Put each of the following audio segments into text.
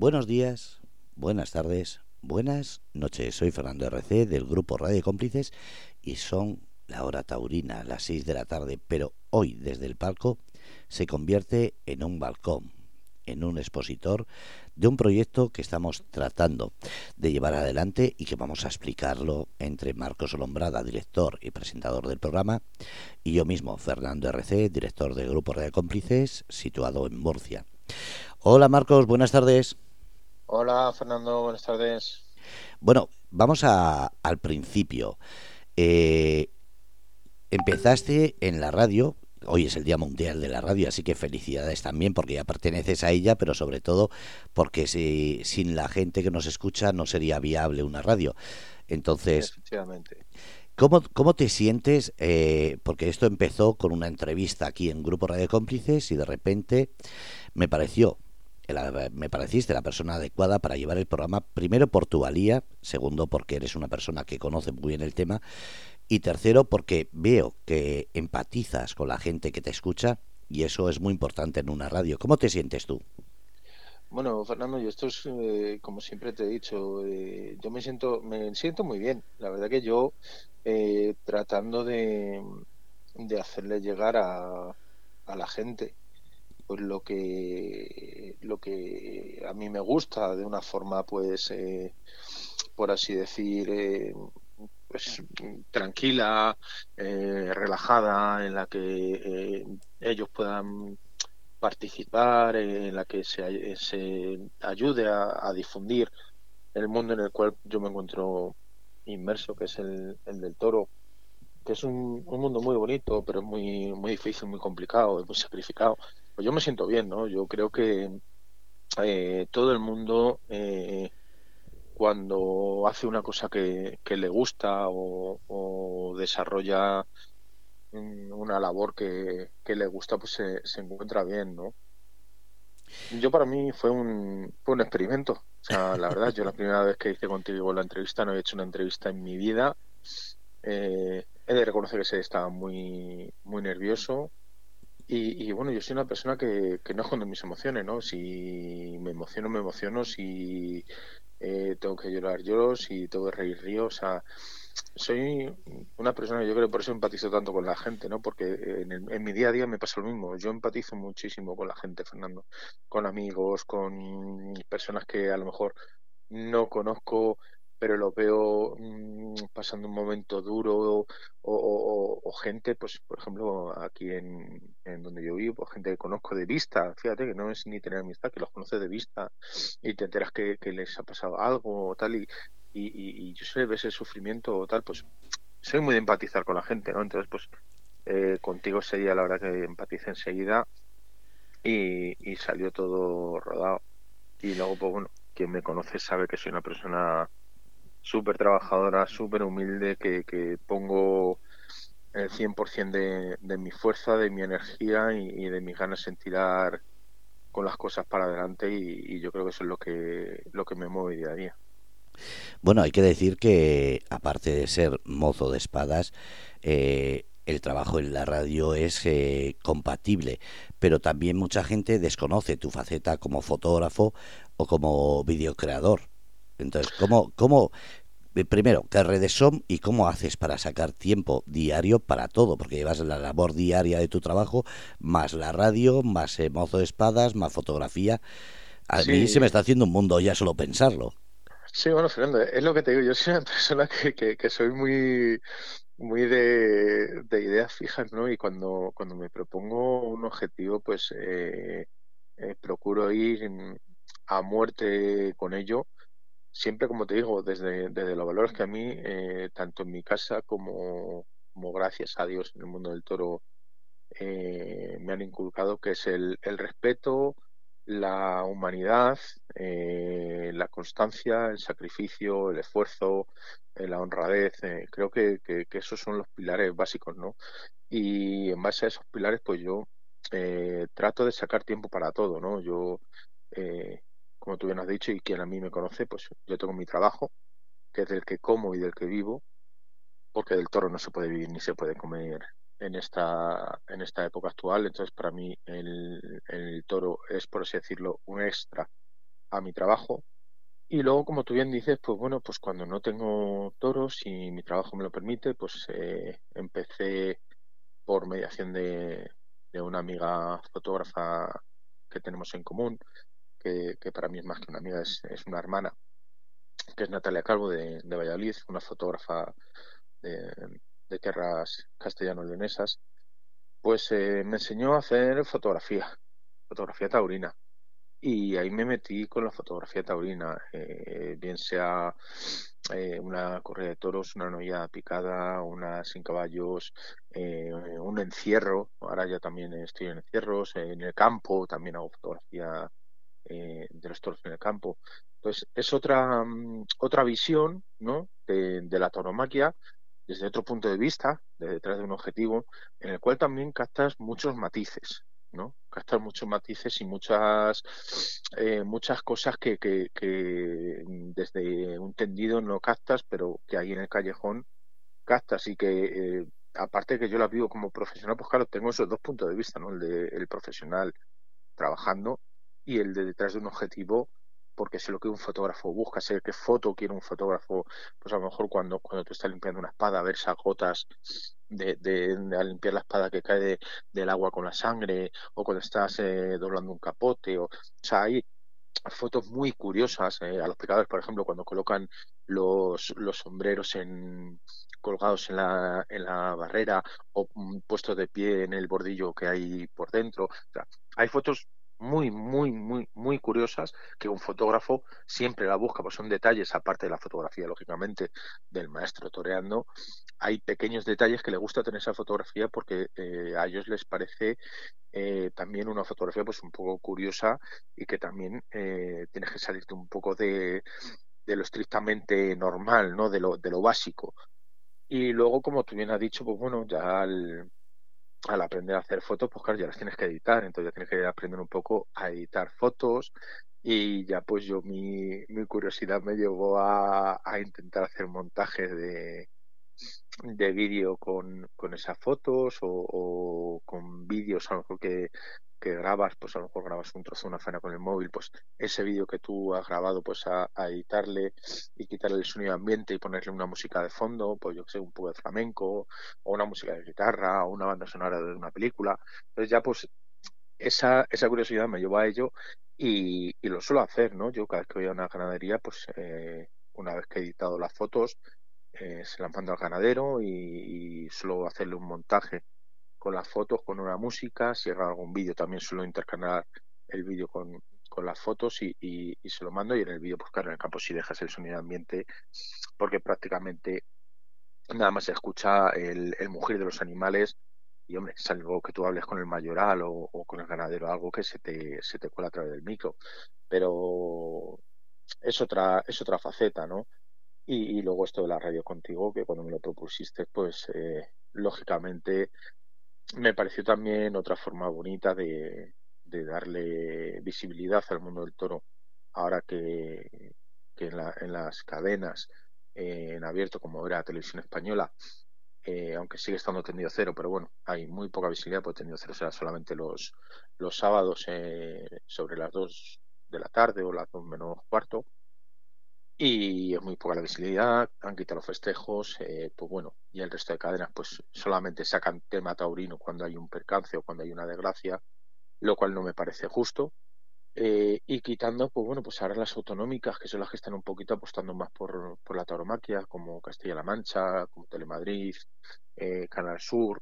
Buenos días, buenas tardes, buenas noches. Soy Fernando RC del grupo Radio Cómplices y son la hora taurina, las 6 de la tarde, pero hoy desde el palco se convierte en un balcón, en un expositor de un proyecto que estamos tratando de llevar adelante y que vamos a explicarlo entre Marcos Olombrada, director y presentador del programa, y yo mismo, Fernando RC, director del Grupo Radio Cómplices, situado en Murcia. Hola Marcos, buenas tardes. Hola Fernando, buenas tardes. Bueno, vamos a, al principio. Eh, empezaste en la radio, hoy es el Día Mundial de la Radio, así que felicidades también porque ya perteneces a ella, pero sobre todo porque si, sin la gente que nos escucha no sería viable una radio. Entonces, ¿cómo, ¿cómo, te sientes? Eh, porque esto empezó con una entrevista aquí en Grupo Radio Cómplices y de repente me pareció me pareciste la persona adecuada para llevar el programa, primero por tu valía, segundo porque eres una persona que conoce muy bien el tema y tercero, porque veo que empatizas con la gente que te escucha y eso es muy importante en una radio. ¿Cómo te sientes tú? Bueno, Fernando, yo esto es, eh, como siempre te he dicho, eh, yo me siento, me siento muy bien. La verdad que yo, eh, tratando de, de hacerle llegar a, a la gente pues lo que lo que a mí me gusta de una forma pues por así decir pues tranquila, eh, relajada, en la que eh, ellos puedan participar, en la que se, se ayude a, difundir el mundo en el cual yo me encuentro inmerso, que es el, del toro, que es un, mundo muy bonito, pero muy, muy difícil, muy complicado, muy sacrificado. Pues yo me siento bien, ¿no? Yo creo que eh, todo el mundo cuando hace una cosa que, le gusta o, desarrolla una labor que, le gusta, pues se, encuentra bien, ¿no? Yo para mí fue un, fue un experimento. O sea, la verdad, yo la primera vez que hice contigo la entrevista, no he hecho una entrevista en mi vida. Eh, he de reconocer que se estaba muy, muy nervioso. Y, bueno, yo soy una persona que, que no esconde mis emociones, ¿no? Si me emociono, me emociono. Si eh, tengo que llorar lloro, si tengo que reír río, o sea, soy una persona, yo creo que por eso empatizo tanto con la gente, ¿no? Porque en, mi día a día me pasa lo mismo, yo empatizo muchísimo con la gente, Fernando, con amigos, con personas que a lo mejor no conozco pero lo veo mm, pasando un momento duro o, gente, pues por ejemplo, aquí en, donde yo vivo, gente que conozco de vista, fíjate que no es ni tener amistad, que los conoce de vista y te enteras que, les ha pasado algo o tal y, y, yo sé, ves el sufrimiento o tal, pues soy muy de empatizar con la gente, ¿no? Entonces, pues eh, contigo sería la hora que empatice enseguida y, y salió todo rodado. Y luego, pues bueno, quien me conoce sabe que soy una persona súper trabajadora, súper humilde, que, que, pongo el 100% de, de mi fuerza, de mi energía y, de mis ganas en tirar con las cosas para adelante y, yo creo que eso es lo que, lo que me mueve día a día. Bueno, hay que decir que aparte de ser mozo de espadas, eh, el trabajo en la radio es eh, compatible, pero también mucha gente desconoce tu faceta como fotógrafo o como videocreador. Entonces, ¿cómo, cómo primero, qué redes son y cómo haces para sacar tiempo diario para todo? Porque llevas la labor diaria de tu trabajo, más la radio, más eh, mozo de espadas, más fotografía. A mí se me está haciendo un mundo ya solo pensarlo. Sí, bueno, Fernando, es lo que te digo. Yo soy una persona que, que, soy muy muy de, ideas fijas, ¿no? Y cuando, cuando me propongo un objetivo, pues eh, procuro ir a muerte con ello siempre, como te digo, desde, desde los valores que a mí, eh, tanto en mi casa como, gracias a Dios en el mundo del toro, eh, me han inculcado, que es el, el respeto, la humanidad, eh, la constancia, el sacrificio, el esfuerzo, la honradez. creo que, que, esos son los pilares básicos, ¿no? Y en base a esos pilares, pues yo trato de sacar tiempo para todo, ¿no? Yo como tú bien has dicho, y quien a mí me conoce, pues yo tengo mi trabajo, que es del que como y del que vivo, porque del toro no se puede vivir ni se puede comer en esta, en esta época actual. Entonces, para mí, el, el toro es, por así decirlo, un extra a mi trabajo. Y luego, como tú bien dices, pues bueno, pues cuando no tengo toros y mi trabajo me lo permite, pues eh, empecé por mediación de, de una amiga fotógrafa que tenemos en común, que, para mí es más que una amiga, es, una hermana, que es Natalia Calvo de, de Valladolid, una fotógrafa de, de tierras castellano-leonesas, pues eh, me enseñó a hacer fotografía, fotografía taurina. Y ahí me metí con la fotografía taurina, eh, bien sea eh, una correa de toros, una noya picada, una sin caballos, un encierro. Ahora ya también estoy en encierros, en el campo también hago fotografía de los toros en el campo. Entonces es otra mm, otra visión, ¿no? De, la tauromaquia desde otro punto de vista, de detrás de un objetivo, en el cual también captas muchos matices, ¿no? Captas muchos matices y muchas eh, muchas cosas que, que, desde un tendido no captas, pero que ahí en el callejón captas y que eh, aparte que yo la vivo como profesional, pues claro, tengo esos dos puntos de vista, ¿no? El de el profesional trabajando y el de detrás de un objetivo porque sé lo que un fotógrafo busca, sé qué foto quiere un fotógrafo, pues a lo mejor cuando, cuando tú estás limpiando una espada, ver esas gotas de, de, limpiar la espada que cae del agua con la sangre, o cuando estás eh, doblando un capote, o, sea, hay fotos muy curiosas eh, a los pecadores, por ejemplo, cuando colocan los, los sombreros en, colgados en la, en la barrera o mm, puestos de pie en el bordillo que hay por dentro. Hay fotos muy, muy, muy, muy curiosas que un fotógrafo siempre la busca, pues son detalles, aparte de la fotografía, lógicamente, del maestro toreando, hay pequeños detalles que le gusta tener esa fotografía porque eh, a ellos les parece eh, también una fotografía pues un poco curiosa y que también eh, tienes que salirte un poco de, de lo estrictamente normal, ¿no? De lo, de lo básico. Y luego, como tú bien has dicho, pues bueno, ya al, al aprender a hacer fotos, pues claro, ya las tienes que editar, entonces ya tienes que aprender un poco a editar fotos y ya pues yo mi, mi curiosidad me llevó a, a intentar hacer montajes de, de vídeo con, con esas fotos o, o con vídeos a lo mejor que, que grabas, pues a lo mejor grabas un trozo de una faena con el móvil, pues ese vídeo que tú has grabado, pues a, editarle y quitarle el sonido ambiente y ponerle una música de fondo, pues yo que sé, un poco de flamenco, o una música de guitarra, o una banda sonora de una película. Entonces ya pues esa, esa curiosidad me llevó a ello y, y lo suelo hacer, ¿no? Yo cada vez que voy a una ganadería, pues eh, una vez que he editado las fotos, eh, se las mando al ganadero y, y suelo hacerle un montaje con las fotos, con una música, si hago algún vídeo también suelo intercalar el vídeo con, con las fotos y, y, se lo mando y en el vídeo pues claro en el campo si dejas el sonido ambiente porque prácticamente nada más se escucha el, el mugir de los animales y hombre, salvo que tú hables con el mayoral o, o, con el ganadero, algo que se te, se te cuela a través del micro, pero es otra, es otra faceta, ¿no? Y, luego esto de la radio contigo, que cuando me lo propusiste, pues eh, lógicamente me pareció también otra forma bonita de, de darle visibilidad al mundo del toro. Ahora que, que en, la, en, las cadenas eh, en abierto como era Televisión Española eh, aunque sigue estando tendido cero pero bueno hay muy poca visibilidad porque tendido cero será solamente los, los sábados eh, sobre las dos de la tarde o las dos menos cuarto y es muy poca la visibilidad, han quitado los festejos, eh, pues bueno, y el resto de cadenas pues solamente sacan tema taurino cuando hay un percance o cuando hay una desgracia, lo cual no me parece justo. Eh, y quitando, pues bueno, pues ahora las autonómicas, que son las que están un poquito apostando más por, por la tauromaquia, como Castilla-La Mancha, como Telemadrid, eh, Canal Sur,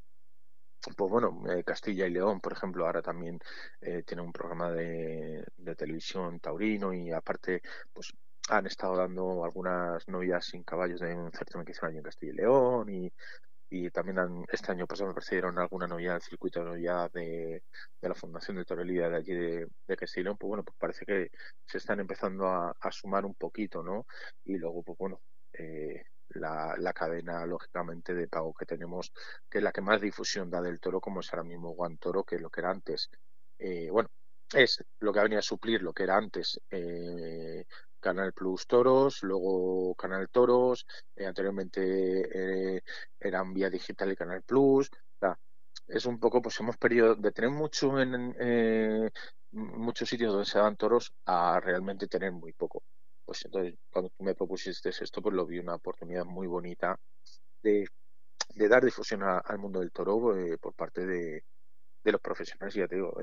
pues bueno, eh, Castilla y León, por ejemplo, ahora también eh, tiene un programa de, de, televisión taurino y aparte, pues han estado dando algunas novias sin caballos de un certamen que hicieron allí en Castilla y León y, también han, este año pasado me parece alguna novia del circuito de novia de, la Fundación de Torelía de allí de, Castilla y León, pues bueno, pues parece que se están empezando a, sumar un poquito, ¿no? Y luego, pues bueno, eh, la, la, cadena, lógicamente, de pago que tenemos, que es la que más difusión da del toro, como es ahora mismo Juan Toro, que es lo que era antes. Eh, bueno, es lo que venía a suplir lo que era antes eh, Canal Plus Toros, luego Canal Toros, eh, anteriormente eh, eran Vía Digital y Canal Plus. es un poco, pues hemos perdido de tener mucho en eh, muchos sitios donde se dan toros a realmente tener muy poco. Pues entonces, cuando tú me propusiste esto, pues lo vi una oportunidad muy bonita de, dar difusión al mundo del toro eh, por parte de, los profesionales. Ya te digo,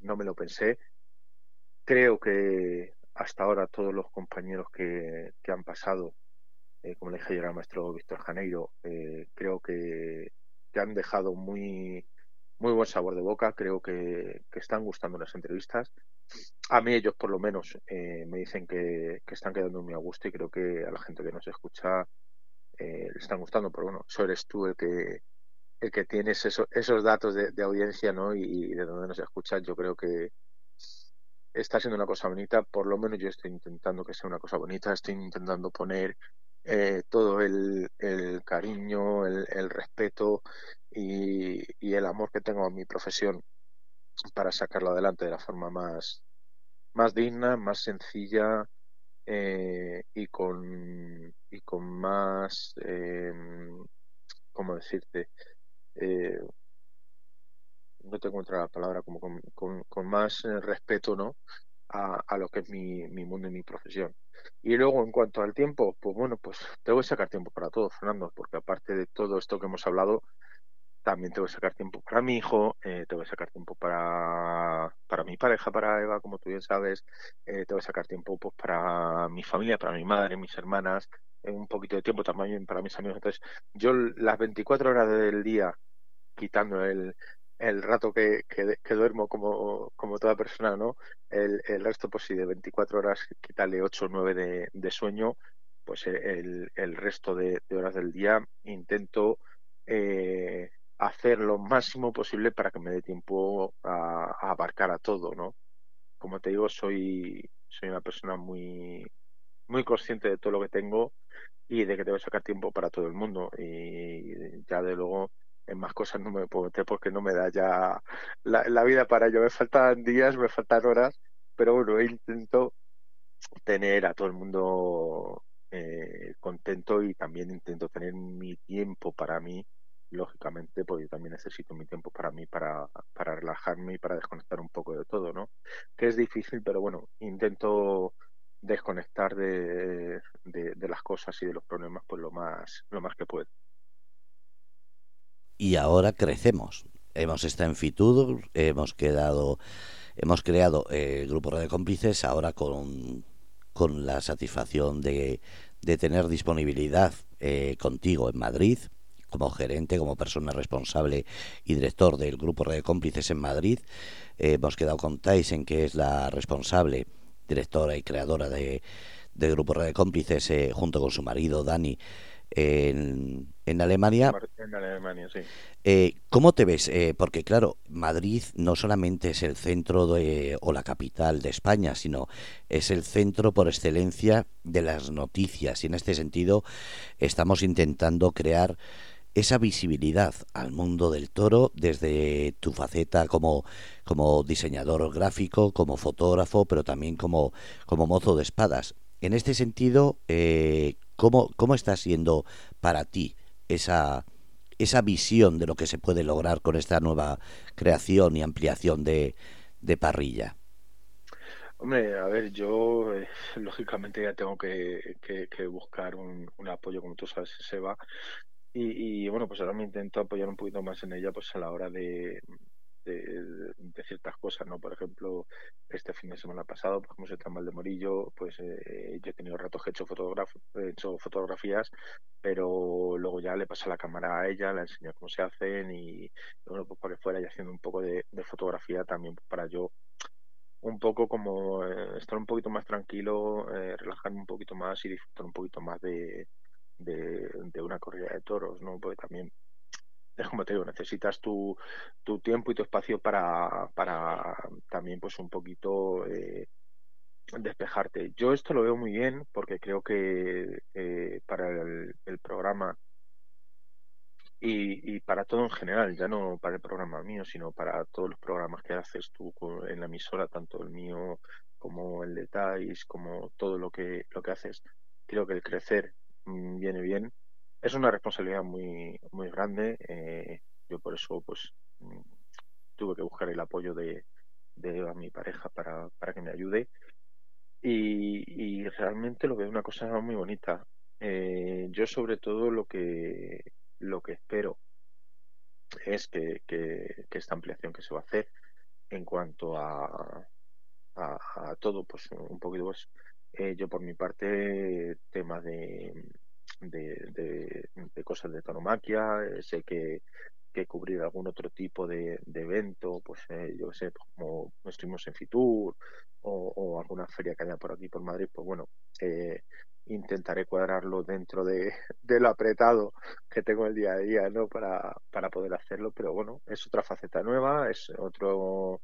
no me lo pensé. Creo que hasta ahora todos los compañeros que, que han pasado, como le dije ayer al maestro Víctor Janeiro, creo que que han dejado muy, muy buen sabor de boca. Creo que, están gustando las entrevistas. A mí ellos por lo menos eh, me dicen que, están quedando muy a gusto y creo que a la gente que nos escucha eh, le están gustando. Pero bueno, eso eres tú el que el que tienes esos datos de, audiencia ¿no? y, de donde nos escuchan. Yo creo que está siendo una cosa bonita. Por lo menos yo estoy intentando que sea una cosa bonita. Estoy intentando poner eh, todo el, cariño, el, respeto y, el amor que tengo a mi profesión para sacarlo adelante de la forma más, más digna, más sencilla eh, y, con, y con más, eh, ¿cómo decirte? Eh, no tengo otra palabra, como con, con más respeto, ¿no? a, lo que es mi, mi, mundo y mi profesión. Y luego, en cuanto al tiempo, pues bueno, pues tengo que sacar tiempo para todo, Fernando, porque aparte de todo esto que hemos hablado, también tengo que sacar tiempo para mi hijo, eh, tengo que sacar tiempo para, para mi pareja, para Eva, como tú bien sabes, eh, tengo que sacar tiempo pues, para mi familia, para mi madre, mis hermanas, eh, un poquito de tiempo también para mis amigos. Entonces, yo las 24 horas del día, quitando el, el rato que, que, duermo como, como, toda persona, ¿no? El, el, resto, pues si de 24 horas quítale 8 o 9 de, de, sueño, pues el, el resto de, horas del día intento eh, hacer lo máximo posible para que me dé tiempo a, abarcar a todo, ¿no? Como te digo, soy, soy una persona muy, muy consciente de todo lo que tengo y de que debo sacar tiempo para todo el mundo. Y ya de luego en más cosas no me puedo meter porque no me da ya la, vida para ello. Me faltan días, me faltan horas, pero bueno, intento tener a todo el mundo eh, contento y también intento tener mi tiempo para mí, lógicamente, porque yo también necesito mi tiempo para mí, para, para relajarme y para desconectar un poco de todo, ¿no? Que es difícil, pero bueno, intento desconectar de, de, de las cosas y de los problemas pues lo más, lo más que puedo y ahora crecemos. Hemos estado en Fitur, hemos quedado, hemos creado eh, el grupo de cómplices ahora con, con la satisfacción de, de tener disponibilidad eh, contigo en Madrid como gerente, como persona responsable y director del grupo de cómplices en Madrid. Eh, hemos quedado con Tyson, que es la responsable, directora y creadora de, del grupo de cómplices, junto con su marido Dani, en, en Alemania. En Alemania, sí. Eh, ¿Cómo te ves? Eh, porque claro, Madrid no solamente es el centro de, o la capital de España, sino es el centro por excelencia de las noticias y en este sentido estamos intentando crear esa visibilidad al mundo del toro desde tu faceta como, como diseñador gráfico, como fotógrafo, pero también como, como mozo de espadas. En este sentido, eh, ¿cómo, ¿cómo está siendo para ti esa, esa visión de lo que se puede lograr con esta nueva creación y ampliación de, parrilla? Hombre, a ver, yo eh, lógicamente ya tengo que, buscar un, un, apoyo, como tú sabes, Seba. Y, y bueno, pues ahora me intento apoyar un poquito más en ella, pues a la hora de, de, ciertas cosas, ¿no? Por ejemplo, este fin de semana pasado, pues como se está mal de Morillo, pues eh, yo he tenido ratos que he hecho, he hecho fotografías, pero luego ya le paso la cámara a ella, le enseño cómo se hacen y, bueno, pues para que fuera ya haciendo un poco de, fotografía también para yo un poco como eh, estar un poquito más tranquilo, eh, relajarme un poquito más y disfrutar un poquito más de, de, de, una corrida de toros, ¿no? Porque también es como te digo, necesitas tu, tu tiempo y tu espacio para, para también pues un poquito eh, despejarte. Yo esto lo veo muy bien porque creo que eh, para el, programa y, y, para todo en general, ya no para el programa mío, sino para todos los programas que haces tú en la emisora, tanto el mío como el de Thais, como todo lo que, lo que haces, creo que el crecer mm, viene bien es una responsabilidad muy, muy grande. Eh, Yo por eso pues mm, tuve que buscar el apoyo de, de mi pareja para, para que me ayude y, realmente lo veo una cosa muy bonita. Eh, yo sobre todo lo que lo que espero es que, que, esta ampliación que se va a hacer en cuanto a, a, todo, pues un poquito pues eh, yo por mi parte tema de, de, cosas de tauromaquia, eh, sé que, que cubrir algún otro tipo de, evento, pues eh, yo sé, pues, como estuvimos en Fitur o, o, alguna feria que haya por aquí por Madrid, pues bueno, eh, intentaré cuadrarlo dentro de, de, lo apretado que tengo el día a día, ¿no? Para, para poder hacerlo, pero bueno, es otra faceta nueva, es otro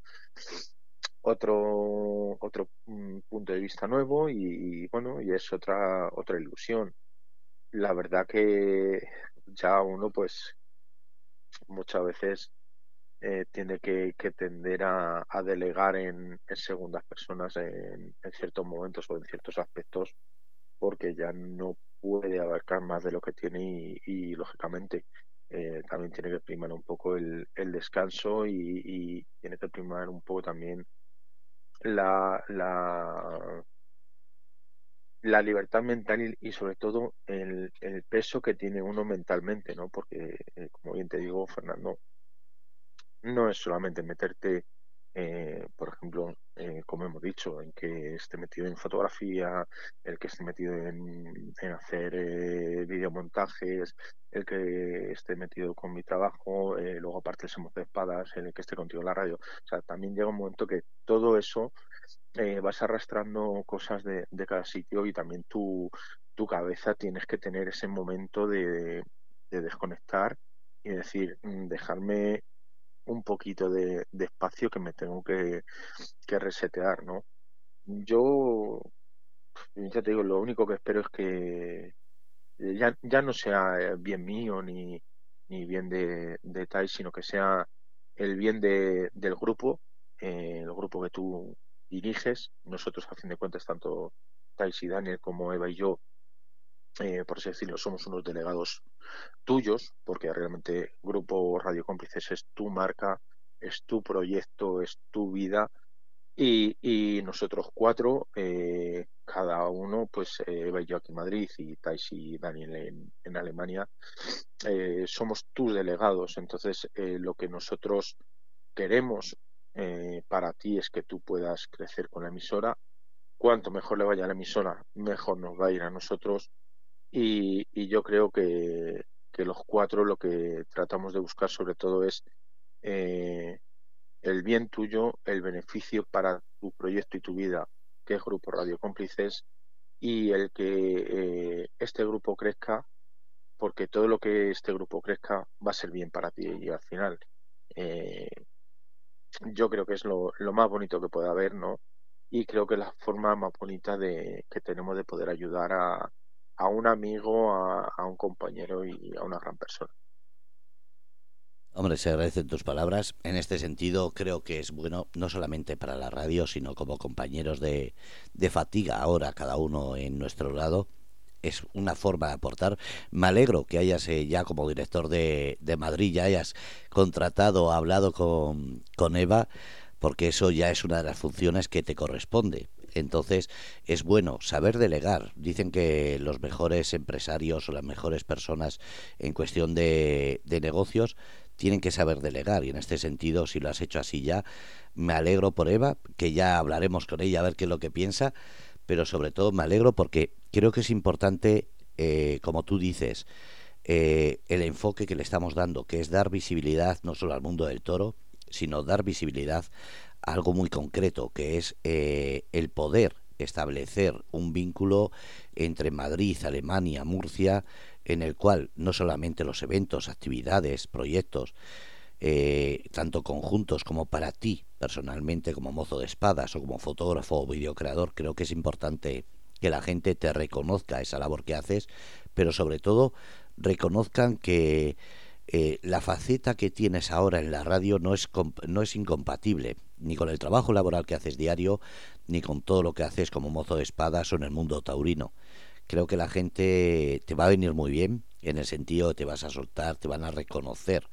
otro otro mm, punto de vista nuevo y, y, bueno y es otra otra ilusión la verdad que ya uno pues muchas veces eh, tiene que, tender a, delegar en, en, segundas personas en, en, ciertos momentos o en ciertos aspectos porque ya no puede abarcar más de lo que tiene y, y lógicamente eh, también tiene que primar un poco el, el descanso y, y, tiene que primar un poco también la, la, la libertad mental y, y sobre todo el, peso que tiene uno mentalmente, ¿no? Porque, eh, como bien te digo, Fernando, no es solamente meterte, eh, por ejemplo, eh, como hemos dicho, en que esté metido en fotografía, el que esté metido en, hacer eh, videomontajes, el que esté metido con mi trabajo, eh, luego aparte el Somos de Espadas, el que esté contigo en la radio. O sea, también llega un momento que todo eso eh, vas arrastrando cosas de, cada sitio y también tu, tu cabeza tienes que tener ese momento de, de desconectar y decir, mm, dejarme un poquito de, espacio que me tengo que, resetear, ¿no? Yo, ya te digo, lo único que espero es que ya, ya no sea bien mío ni, ni bien de, de Tai, sino que sea el bien de, del grupo, eh, el grupo que tú diriges. Nosotros, a fin de cuentas, tanto Tais y Daniel como Eva y yo, eh, por así decirlo, somos unos delegados tuyos, porque realmente Grupo Radio Cómplices es tu marca, es tu proyecto, es tu vida. Y, nosotros cuatro, eh, cada uno, pues eh, Eva y yo aquí en Madrid y Tais y Daniel en, Alemania, somos tus delegados. Entonces, lo que nosotros queremos para ti es que tú puedas crecer con la emisora. Cuanto mejor le vaya a la emisora, mejor nos va a ir a nosotros. Y, yo creo que, los cuatro lo que tratamos de buscar sobre todo es eh, el bien tuyo, el beneficio para tu proyecto y tu vida, que es Grupo Radio Cómplices, y el que eh, este grupo crezca, porque todo lo que este grupo crezca va a ser bien para ti y al final. Eh, yo creo que es lo, más bonito que puede haber, ¿no? Y creo que la forma más bonita de que tenemos de poder ayudar a, a un amigo, a, un compañero y a una gran persona. Hombre, se agradecen tus palabras. En este sentido, creo que es bueno no solamente para la radio, sino como compañeros de, fatiga ahora, cada uno en nuestro lado, es una forma de aportar. Me alegro que hayas eh, ya como director de, Madrid, ya hayas contratado, hablado con Eva, porque eso ya es una de las funciones que te corresponde. Entonces es bueno saber delegar. Dicen que los mejores empresarios o las mejores personas en cuestión de, de negocios tienen que saber delegar y en este sentido si lo has hecho así ya me alegro por Eva que ya hablaremos con ella a ver qué es lo que piensa pero sobre todo me alegro porque creo que es importante, eh, como tú dices, eh, el enfoque que le estamos dando, que es dar visibilidad no solo al mundo del toro, sino dar visibilidad algo muy concreto, que es eh, el poder establecer un vínculo entre Madrid, Alemania, Murcia, en el cual no solamente los eventos, actividades, proyectos, eh, tanto conjuntos como para ti personalmente como mozo de espadas o como fotógrafo o videocreador, creo que es importante que la gente te reconozca esa labor que haces, pero sobre todo reconozcan que eh, la faceta que tienes ahora en la radio no es, no es incompatible ni con el trabajo laboral que haces diario, ni con todo lo que haces como mozo de espadas o en el mundo taurino. Creo que la gente te va a venir muy bien, en el sentido de te vas a soltar, te van a reconocer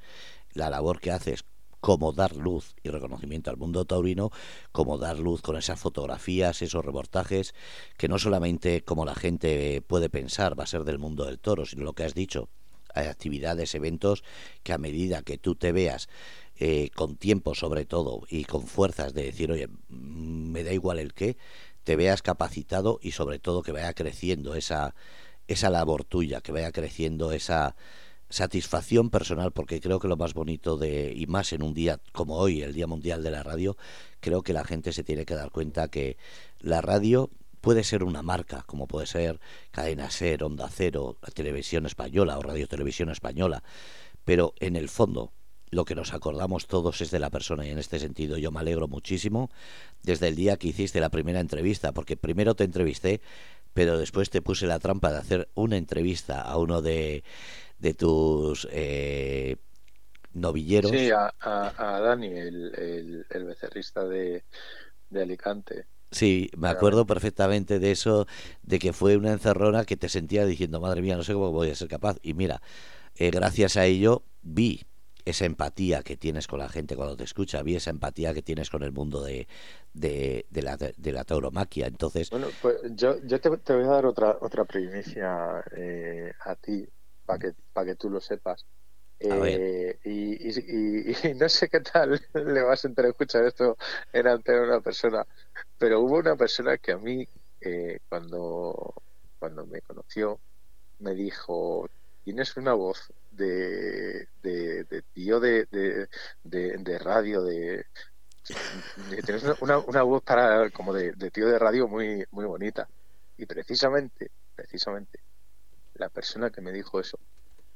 la labor que haces como dar luz y reconocimiento al mundo taurino, como dar luz con esas fotografías, esos reportajes, que no solamente como la gente puede pensar va a ser del mundo del toro, sino lo que has dicho, hay actividades, eventos que a medida que tú te veas eh, con tiempo sobre todo y con fuerzas de decir, oye, mm, me da igual el qué, te veas capacitado y sobre todo que vaya creciendo esa, esa labor tuya, que vaya creciendo esa satisfacción personal, porque creo que lo más bonito de, y más en un día como hoy, el Día Mundial de la Radio, creo que la gente se tiene que dar cuenta que la radio puede ser una marca, como puede ser Cadena Ser, Onda Cero, la Televisión Española o Radio Televisión Española, pero en el fondo lo que nos acordamos todos es de la persona y en este sentido yo me alegro muchísimo desde el día que hiciste la primera entrevista, porque primero te entrevisté, pero después te puse la trampa de hacer una entrevista a uno de, de tus eh, novilleros. Sí, a, a, Dani, el, el, becerrista de, de Alicante. Sí, me acuerdo perfectamente de eso, de que fue una encerrona que te sentía diciendo, madre mía, no sé cómo voy a ser capaz. Y mira, eh, gracias a ello vi esa empatía que tienes con la gente cuando te escucha, vi esa empatía que tienes con el mundo de, de, la, de la tauromaquia. Entonces, bueno, pues yo, yo te, voy a dar otra otra primicia eh, a ti para que para que tú lo sepas. Eh, y, y, no sé qué tal le vas a entrar a escuchar esto en ante una persona, pero hubo una persona que a mí, eh, cuando, cuando me conoció, me dijo, tienes una voz de, de, tío de, de, radio, de, tienes una, una, voz para como de, tío de radio muy, muy bonita. Y precisamente, precisamente, la persona que me dijo eso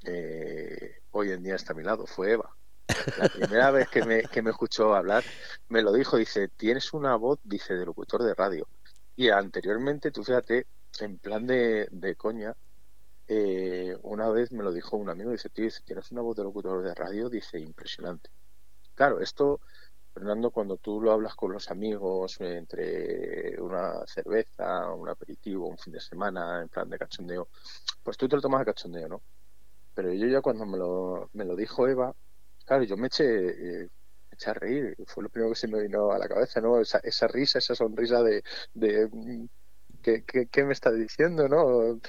eh, hoy en día está a mi lado fue Eva. La primera vez que me, que me escuchó hablar, me lo dijo, dice, tienes una voz, dice, de locutor de radio. Y anteriormente, tú fíjate, en plan de, de coña, eh, una vez me lo dijo un amigo, dice, tío, tienes una voz de locutor de radio, dice, impresionante. Claro, esto, Fernando, cuando tú lo hablas con los amigos, entre una cerveza, un aperitivo, un fin de semana, en plan de cachondeo, pues tú te lo tomas de cachondeo, ¿no? Pero yo ya cuando me lo, me lo dijo Eva, claro, yo me eché, eh, a reír, fue lo primero que se me vino a la cabeza, ¿no? Esa, esa risa, esa sonrisa de, de mm, ¿qué, qué, me está diciendo, no?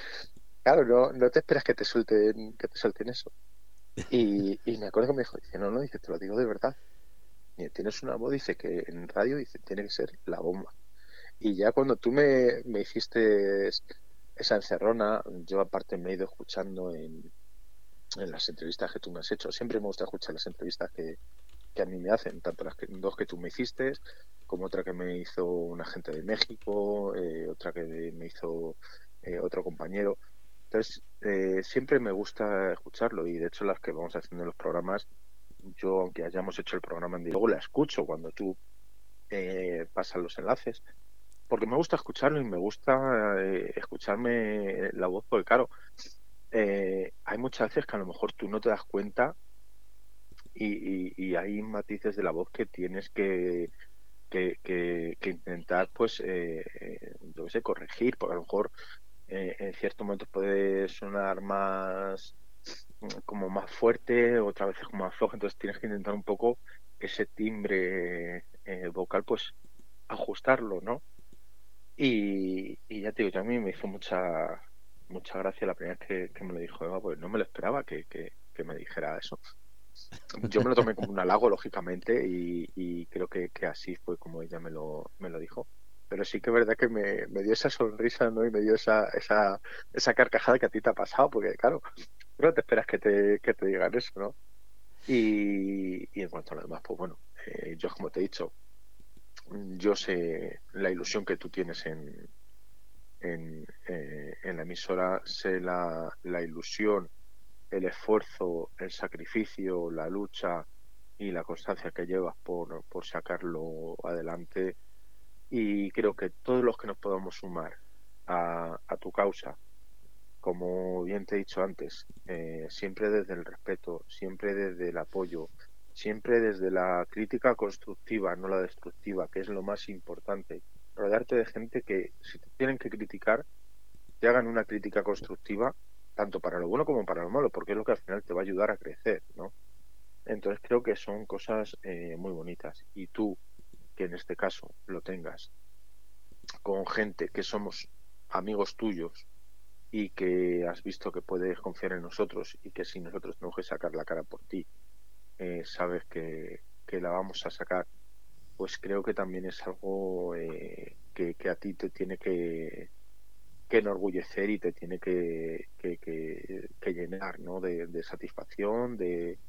Claro, no, no te esperas que te suelten, que te suelten eso. Y, y me acuerdo que me dijo, dice, no, no, dice, te lo digo de verdad. Y tienes una voz, dice que en radio dice, tiene que ser la bomba. Y ya cuando tú me, me hiciste esa encerrona, yo aparte me he ido escuchando en, en las entrevistas que tú me has hecho. Siempre me gusta escuchar las entrevistas que, que a mí me hacen, tanto las que, dos que tú me hiciste, como otra que me hizo una gente de México, eh, otra que me hizo eh, otro compañero. Entonces, eh, siempre me gusta escucharlo y de hecho las que vamos haciendo en los programas, yo aunque hayamos hecho el programa en luego la escucho cuando tú pasas los enlaces, porque me gusta escucharlo y me gusta escucharme la voz, porque claro, eh, hay muchas veces que a lo mejor tú no te das cuenta y, hay matices de la voz que tienes que, que, intentar, pues, eh, yo sé, corregir, porque a lo mejor eh, en ciertos momentos puede sonar más como más fuerte, otras veces como más flojo, entonces tienes que intentar un poco ese timbre eh, vocal, pues ajustarlo, ¿no? Y, y ya te digo, yo a mí me hizo mucha mucha gracia la primera vez que, me lo dijo Eva, pues no me lo esperaba que, me dijera eso. Yo me lo tomé como un halago, lógicamente, y, creo que, así fue como ella me lo, me lo dijo. Pero sí que es verdad que me, dio esa sonrisa, ¿no? Y me dio esa, esa, esa carcajada que a ti te ha pasado, porque claro, no te esperas que te, que te digan eso, ¿no? Y, en cuanto a lo demás, pues bueno, eh, yo como te he dicho, yo sé la ilusión que tú tienes en, eh, en, la emisora sé la, la, ilusión, el esfuerzo, el sacrificio, la lucha y la constancia que llevas por, por sacarlo adelante. Y creo que todos los que nos podamos sumar a, a tu causa, como bien te he dicho antes, eh, siempre desde el respeto, siempre desde el apoyo, siempre desde la crítica constructiva, no la destructiva, que es lo más importante rodearte de gente que si te tienen que criticar, te hagan una crítica constructiva, tanto para lo bueno como para lo malo, porque es lo que al final te va a ayudar a crecer, ¿no? Entonces creo que son cosas eh, muy bonitas. Y tú, que en este caso lo tengas con gente que somos amigos tuyos y que has visto que puedes confiar en nosotros y que si nosotros tenemos que sacar la cara por ti, eh, sabes que, la vamos a sacar, pues creo que también es algo eh, que, a ti te tiene que, que enorgullecer y te tiene que, que, llenar ¿no? de, satisfacción, de,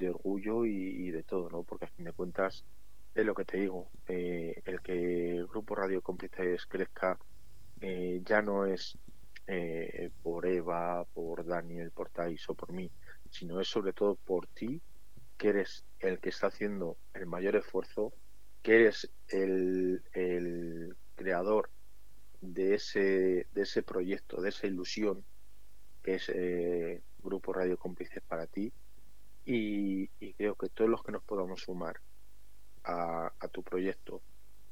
orgullo y, de todo, ¿no? porque a fin de cuentas es lo que te digo, eh, el que el Grupo Radio Cómplices crezca eh, ya no es eh, por Eva, por Daniel, por Thais o por mí, sino es sobre todo por ti, que eres el que está haciendo el mayor esfuerzo, que eres el, el creador de ese, de ese proyecto, de esa ilusión que es Grupo Radio Cómplices para ti. Y, y creo que todos los que nos podamos sumar a, tu proyecto.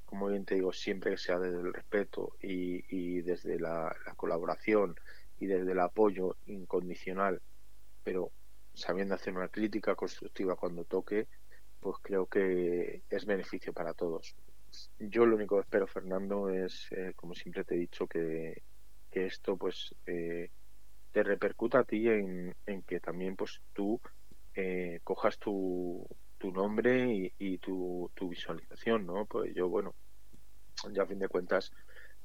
Como bien te digo, siempre que sea desde el respeto y, desde la, colaboración y desde el apoyo incondicional, pero sabiendo hacer una crítica constructiva cuando toque, pues creo que es beneficio para todos. Yo lo único que espero, Fernando, es, eh, como siempre te he dicho, que, esto pues eh, te repercuta a ti en, que también pues tú eh, cojas tu, tu nombre y, tu, visualización, ¿no? Pues yo, bueno, ya a fin de cuentas,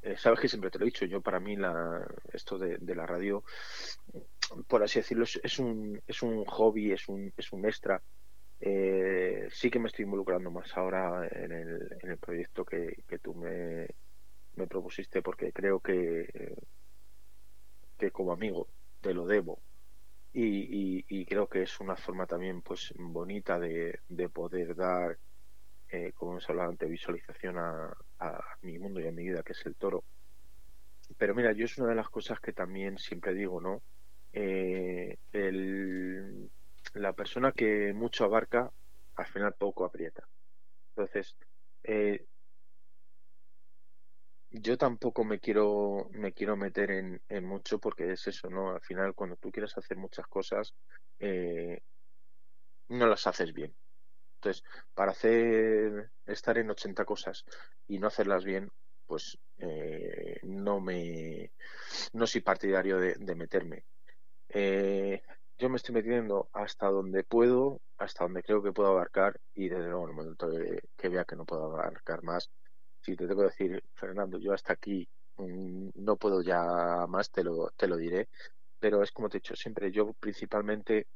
eh, sabes que siempre te lo he dicho, yo para mí la, esto de, la radio, por así decirlo, es, un, es un hobby, es un, es un extra. Eh, sí que me estoy involucrando más ahora en el, en el proyecto que, que tú me, me propusiste porque creo que, que como amigo te lo debo y, creo que es una forma también pues bonita de, poder dar, eh, como hemos hablado antes, visualización a, mi mundo y a mi vida, que es el toro. Pero mira, yo es una de las cosas que también siempre digo, ¿no? Eh, la persona que mucho abarca, al final poco aprieta. Entonces, eh, yo tampoco me quiero, me quiero meter en, en, mucho porque es eso, ¿no? Al final, cuando tú quieres hacer muchas cosas, eh, no las haces bien. Entonces, para hacer, estar en 80 cosas y no hacerlas bien, pues eh, no me, no soy partidario de, meterme. Eh, yo me estoy metiendo hasta donde puedo, hasta donde creo que puedo abarcar y desde luego en el momento que vea que no puedo abarcar más, si te tengo que decir, Fernando, yo hasta aquí mm, no puedo ya más, te lo, te lo diré, pero es como te he dicho siempre, yo principalmente,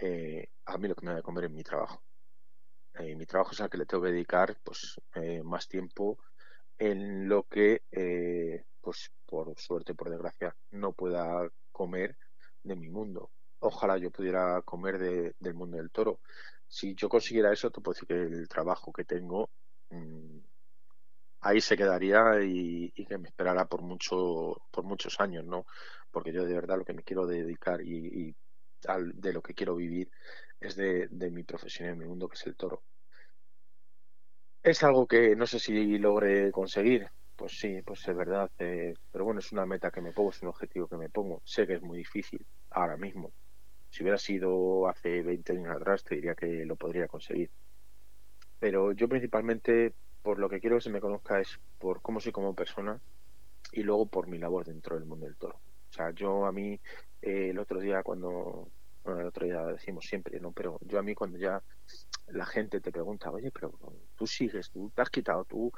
eh, a mí lo que me da de comer es mi trabajo. Eh, mi trabajo es al que le tengo que dedicar pues eh, más tiempo en lo que, pues por suerte, por desgracia, no pueda comer de mi mundo. Ojalá yo pudiera comer del mundo del toro. Si yo consiguiera eso, te puedo decir que el trabajo que tengo mm, ahí se quedaría y, que me esperara por mucho por muchos años no porque yo de verdad lo que me quiero dedicar y, de lo que quiero vivir es de, mi profesión en mi mundo que es el toro. Es algo que no sé si logre conseguir. Pues sí pues es verdad eh, pero bueno es una meta que me pongo es un objetivo que me pongo. Sé que es muy difícil ahora mismo. Si hubiera sido hace 20 años atrás te diría que lo podría conseguir. Pero yo principalmente por lo que quiero que se me conozca es por cómo soy como persona y luego por mi labor dentro del mundo del toro. O sea, yo a mí eh, el otro día cuando, bueno, el otro día decimos siempre, ¿no? Pero yo a mí cuando ya la gente te pregunta, oye, pero tú sigues, tú te has quitado, tú...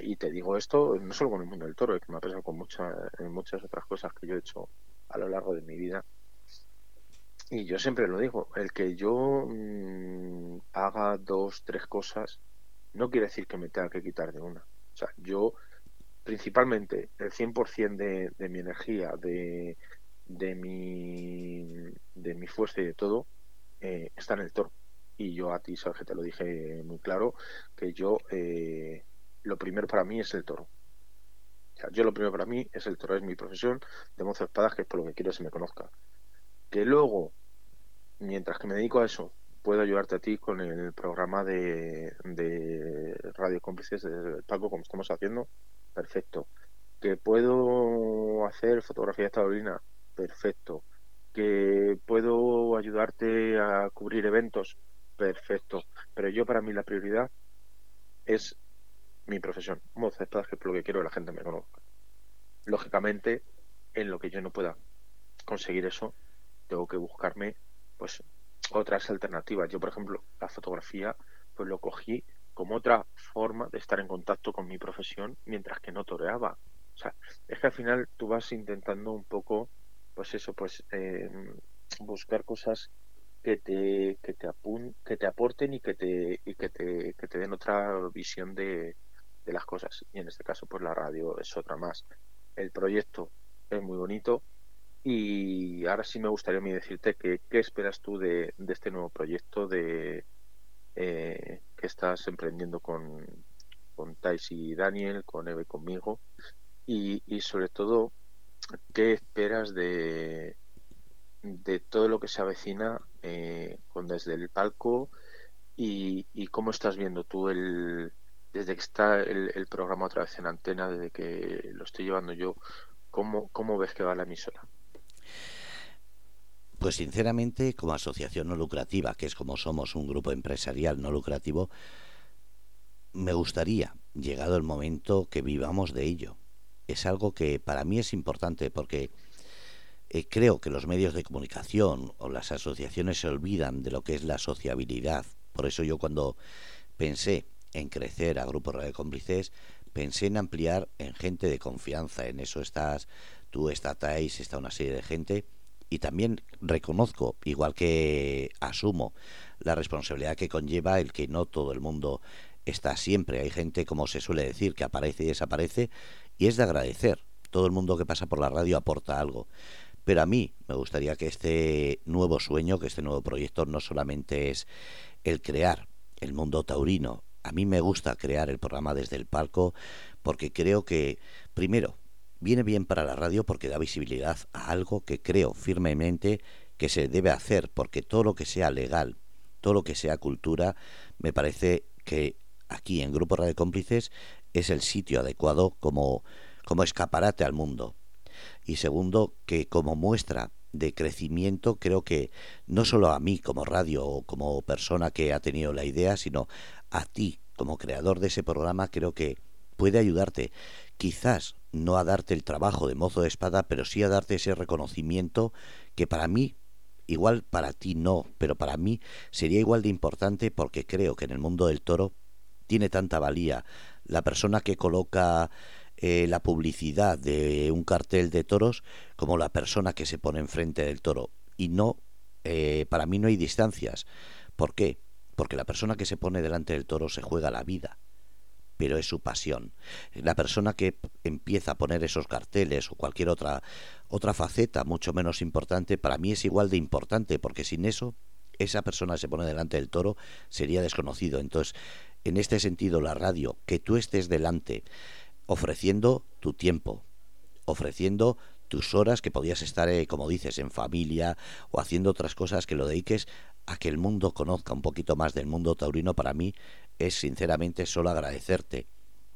Y te digo esto no solo con el mundo del toro, es que me ha pasado con muchas, muchas otras cosas que yo he hecho a lo largo de mi vida. Y yo siempre lo digo, el que yo mm, haga dos, tres cosas no quiere decir que me tenga que quitar de una. O sea, yo principalmente el 100% de, de mi energía, de, de, mi, de mi fuerza y de todo, eh, está en el toro. Y yo a ti, sabes que te lo dije muy claro, que yo eh, lo primero para mí es el toro. O sea, yo lo primero para mí es el toro, es mi profesión de mozo de espadas, que es por lo que quiero que se me conozca. Que luego, mientras que me dedico a eso, puedo ayudarte a ti con el programa de, de Radio Cómplices de Paco, como estamos haciendo, perfecto. Que puedo hacer fotografía taurina, perfecto. que puedo ayudarte a cubrir eventos, perfecto. Pero yo para mí la prioridad es mi profesión. Moza espadas, que lo que quiero que la gente me conozca. Lógicamente, en lo que yo no pueda conseguir eso, tengo que buscarme pues otras alternativas. Yo, por ejemplo, la fotografía, pues lo cogí como otra forma de estar en contacto con mi profesión mientras que no toreaba. O sea, es que al final tú vas intentando un poco, pues eso, pues eh, buscar cosas que te que te apun que te aporten y que te y que te, que te den otra visión de, de las cosas y en este caso pues la radio es otra más el proyecto es muy bonito y ahora sí me gustaría a mí decirte que qué esperas tú de, de este nuevo proyecto de eh, que estás emprendiendo con con Tais y Daniel con Eve conmigo y, y sobre todo qué esperas de de todo lo que se avecina eh, con desde el palco y, cómo estás viendo tú el desde que está el, programa otra vez en antena, desde que lo estoy llevando yo, ¿cómo, cómo ves que va la emisora? Pues sinceramente, como asociación no lucrativa, que es como somos un grupo empresarial no lucrativo, me gustaría, llegado el momento, que vivamos de ello. Es algo que para mí es importante porque eh, creo que los medios de comunicación o las asociaciones se olvidan de lo que es la sociabilidad. Por eso yo cuando pensé en crecer a Grupo Radio Cómplices, pensé en ampliar en gente de confianza. En eso estás tú, está Thais, está una serie de gente. Y también reconozco, igual que asumo la responsabilidad que conlleva el que no todo el mundo está siempre. Hay gente, como se suele decir, que aparece y desaparece. Y es de agradecer. Todo el mundo que pasa por la radio aporta algo. Pero a mí me gustaría que este nuevo sueño, que este nuevo proyecto no solamente es el crear el mundo taurino. A mí me gusta crear el programa desde el palco porque creo que, primero, viene bien para la radio porque da visibilidad a algo que creo firmemente que se debe hacer, porque todo lo que sea legal, todo lo que sea cultura, me parece que aquí en Grupo Radio Cómplices es el sitio adecuado como, como escaparate al mundo. Y segundo, que como muestra de crecimiento creo que no solo a mí como radio o como persona que ha tenido la idea, sino a ti como creador de ese programa creo que puede ayudarte quizás no a darte el trabajo de mozo de espada, pero sí a darte ese reconocimiento que para mí igual para ti no, pero para mí sería igual de importante porque creo que en el mundo del toro tiene tanta valía la persona que coloca eh, la publicidad de un cartel de toros como la persona que se pone enfrente del toro. Y no, eh, para mí no hay distancias. ¿Por qué? Porque la persona que se pone delante del toro se juega la vida pero es su pasión. La persona que empieza a poner esos carteles o cualquier otra otra faceta mucho menos importante, para mí es igual de importante, porque sin eso esa persona se pone delante del toro sería desconocido. Entonces, en este sentido, la radio, que tú estés delante ofreciendo tu tiempo, ofreciendo tus horas que podías estar, eh, como dices, en familia o haciendo otras cosas que lo dediques a que el mundo conozca un poquito más del mundo taurino, para mí es sinceramente solo agradecerte.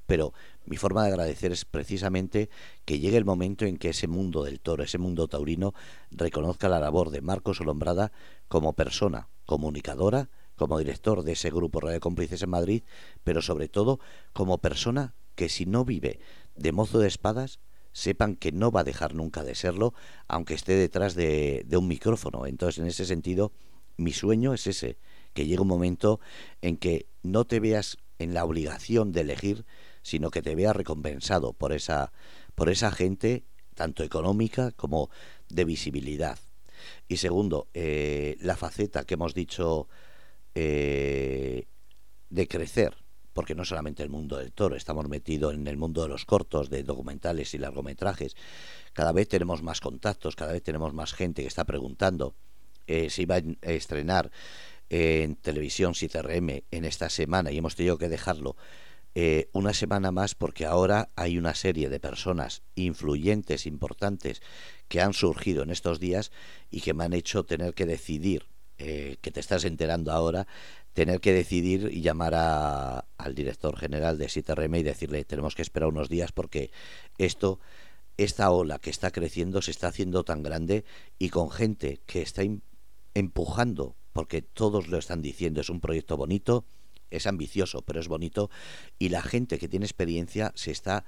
Pero mi forma de agradecer es precisamente que llegue el momento en que ese mundo del toro, ese mundo taurino, reconozca la labor de Marcos Olombrada como persona, comunicadora, como director de ese grupo Radio Cómplices en Madrid, pero sobre todo como persona que si no vive de mozo de espadas, sepan que no va a dejar nunca de serlo, aunque esté detrás de, un micrófono. Entonces, en ese sentido, mi sueño es ese, que llegue un momento en que no te veas en la obligación de elegir, sino que te veas recompensado por esa, por esa gente, tanto económica como de visibilidad. Y segundo, eh, la faceta que hemos dicho eh, de crecer porque no solamente el mundo del toro, estamos metidos en el mundo de los cortos, de documentales y largometrajes. Cada vez tenemos más contactos, cada vez tenemos más gente que está preguntando. Eh, se iba a estrenar en televisión CTRM en esta semana y hemos tenido que dejarlo eh, una semana más porque ahora hay una serie de personas influyentes, importantes, que han surgido en estos días y que me han hecho tener que decidir, eh, que te estás enterando ahora, tener que decidir y llamar a, al director general de SITRM y decirle tenemos que esperar unos días porque esto esta ola que está creciendo se está haciendo tan grande y con gente que está empujando, porque todos lo están diciendo, es un proyecto bonito, es ambicioso, pero es bonito, y la gente que tiene experiencia se está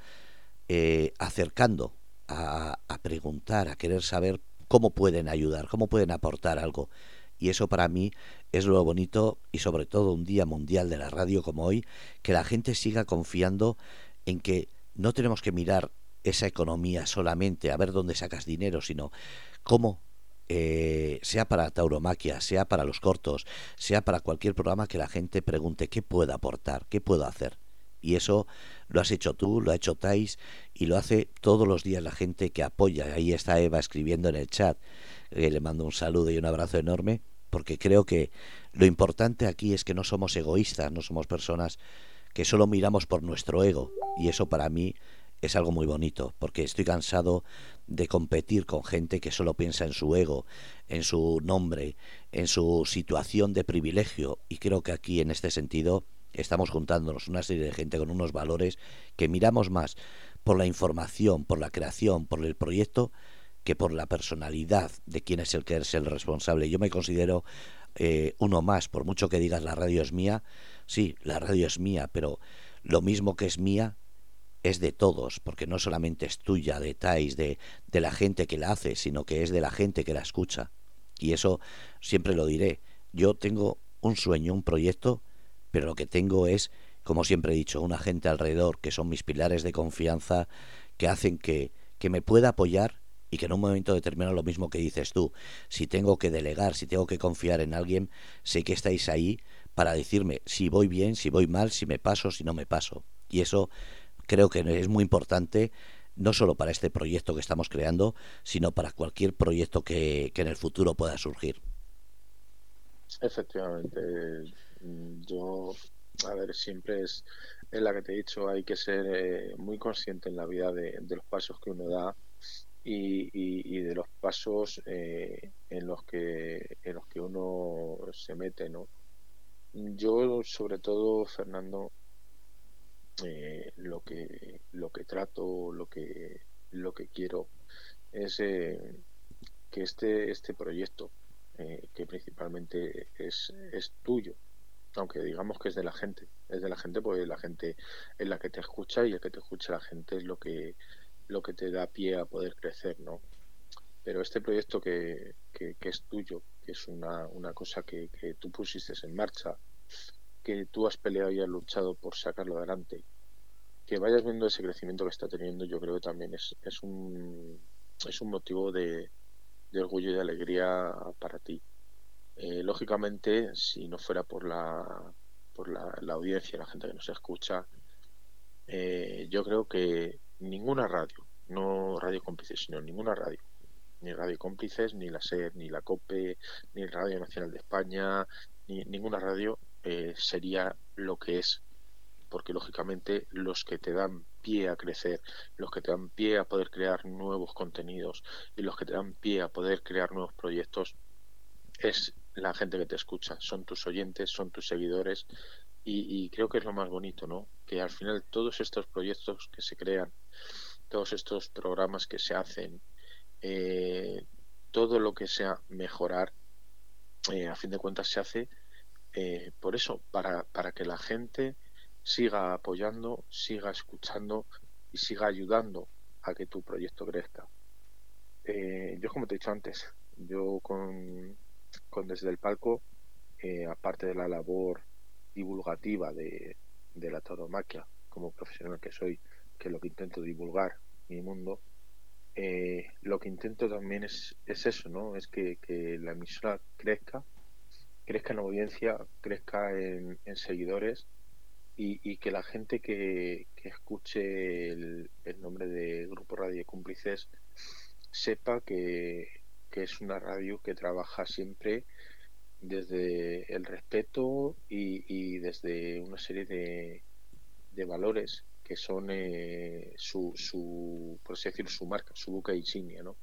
eh, acercando a, a preguntar, a querer saber cómo pueden ayudar, cómo pueden aportar algo. Y eso para mí es lo bonito y sobre todo un día mundial de la radio como hoy, que la gente siga confiando en que no tenemos que mirar esa economía solamente a ver dónde sacas dinero, sino cómo eh, sea para tauromaquia, sea para los cortos, sea para cualquier programa que la gente pregunte qué puedo aportar, qué puedo hacer. Y eso lo has hecho tú, lo ha hecho Tais y lo hace todos los días la gente que apoya. Ahí está Eva escribiendo en el chat. Eh, le mando un saludo y un abrazo enorme porque creo que lo importante aquí es que no somos egoístas, no somos personas que solo miramos por nuestro ego. Y eso para mí es algo muy bonito, porque estoy cansado de competir con gente que solo piensa en su ego, en su nombre, en su situación de privilegio. Y creo que aquí, en este sentido, estamos juntándonos una serie de gente con unos valores que miramos más por la información, por la creación, por el proyecto, que por la personalidad de quién es el que es el responsable. Yo me considero eh, uno más, por mucho que digas la radio es mía, sí, la radio es mía, pero lo mismo que es mía es de todos, porque no solamente es tuya, de Tais, de, de la gente que la hace, sino que es de la gente que la escucha. Y eso siempre lo diré. Yo tengo un sueño, un proyecto, pero lo que tengo es, como siempre he dicho, una gente alrededor que son mis pilares de confianza, que hacen que, que me pueda apoyar y que en un momento determinado lo mismo que dices tú, si tengo que delegar, si tengo que confiar en alguien, sé que estáis ahí para decirme si voy bien, si voy mal, si me paso, si no me paso. Y eso creo que es muy importante no solo para este proyecto que estamos creando, sino para cualquier proyecto que, que en el futuro pueda surgir. Efectivamente, yo, a ver, siempre es, es la que te he dicho, hay que ser eh, muy consciente en la vida de, de, los pasos que uno da y, y, de los pasos eh, en los que en los que uno se mete no yo sobre todo Fernando eh, lo que lo que trato lo que lo que quiero es eh, que este este proyecto eh, que principalmente es, es tuyo aunque digamos que es de la gente es de la gente porque la gente es la que te escucha y el que te escucha la gente es lo que lo que te da pie a poder crecer, ¿no? Pero este proyecto que, que, es tuyo, que es una, una cosa que, que, tú pusiste en marcha, que tú has peleado y has luchado por sacarlo adelante, que vayas viendo ese crecimiento que está teniendo, yo creo que también es, es, un, es un motivo de, de orgullo y de alegría para ti. Eh, lógicamente, si no fuera por la, por la, la audiencia, la gente que nos escucha, eh, yo creo que ninguna radio, no Radio Cómplices, sino ninguna radio, ni Radio Cómplices, ni la SER, ni la COPE, ni Radio Nacional de España, ni ninguna radio eh, sería lo que es, porque lógicamente los que te dan pie a crecer, los que te dan pie a poder crear nuevos contenidos y los que te dan pie a poder crear nuevos proyectos es la gente que te escucha, son tus oyentes, son tus seguidores y, creo que es lo más bonito, ¿no? Que al final todos estos proyectos que se crean todos estos programas que se hacen, eh, todo lo que sea mejorar, eh, a fin de cuentas se hace eh, por eso, para, para que la gente siga apoyando, siga escuchando y siga ayudando a que tu proyecto crezca. yo, como te he dicho antes, yo con, con Desde el Palco, aparte de la labor divulgativa de, de la tauromaquia como profesional que soy, que lo que intento divulgar mi mundo, eh, lo que intento también es, es eso, ¿no? Es que, que, la emisora crezca, crezca en audiencia, crezca en, seguidores y, que la gente que, que escuche el, el, nombre de Grupo Radio Cómplices sepa que, que es una radio que trabaja siempre desde el respeto y, y desde una serie de, de valores que son eh, su, su, por así decirlo, su marca, su buca insignia, ¿no?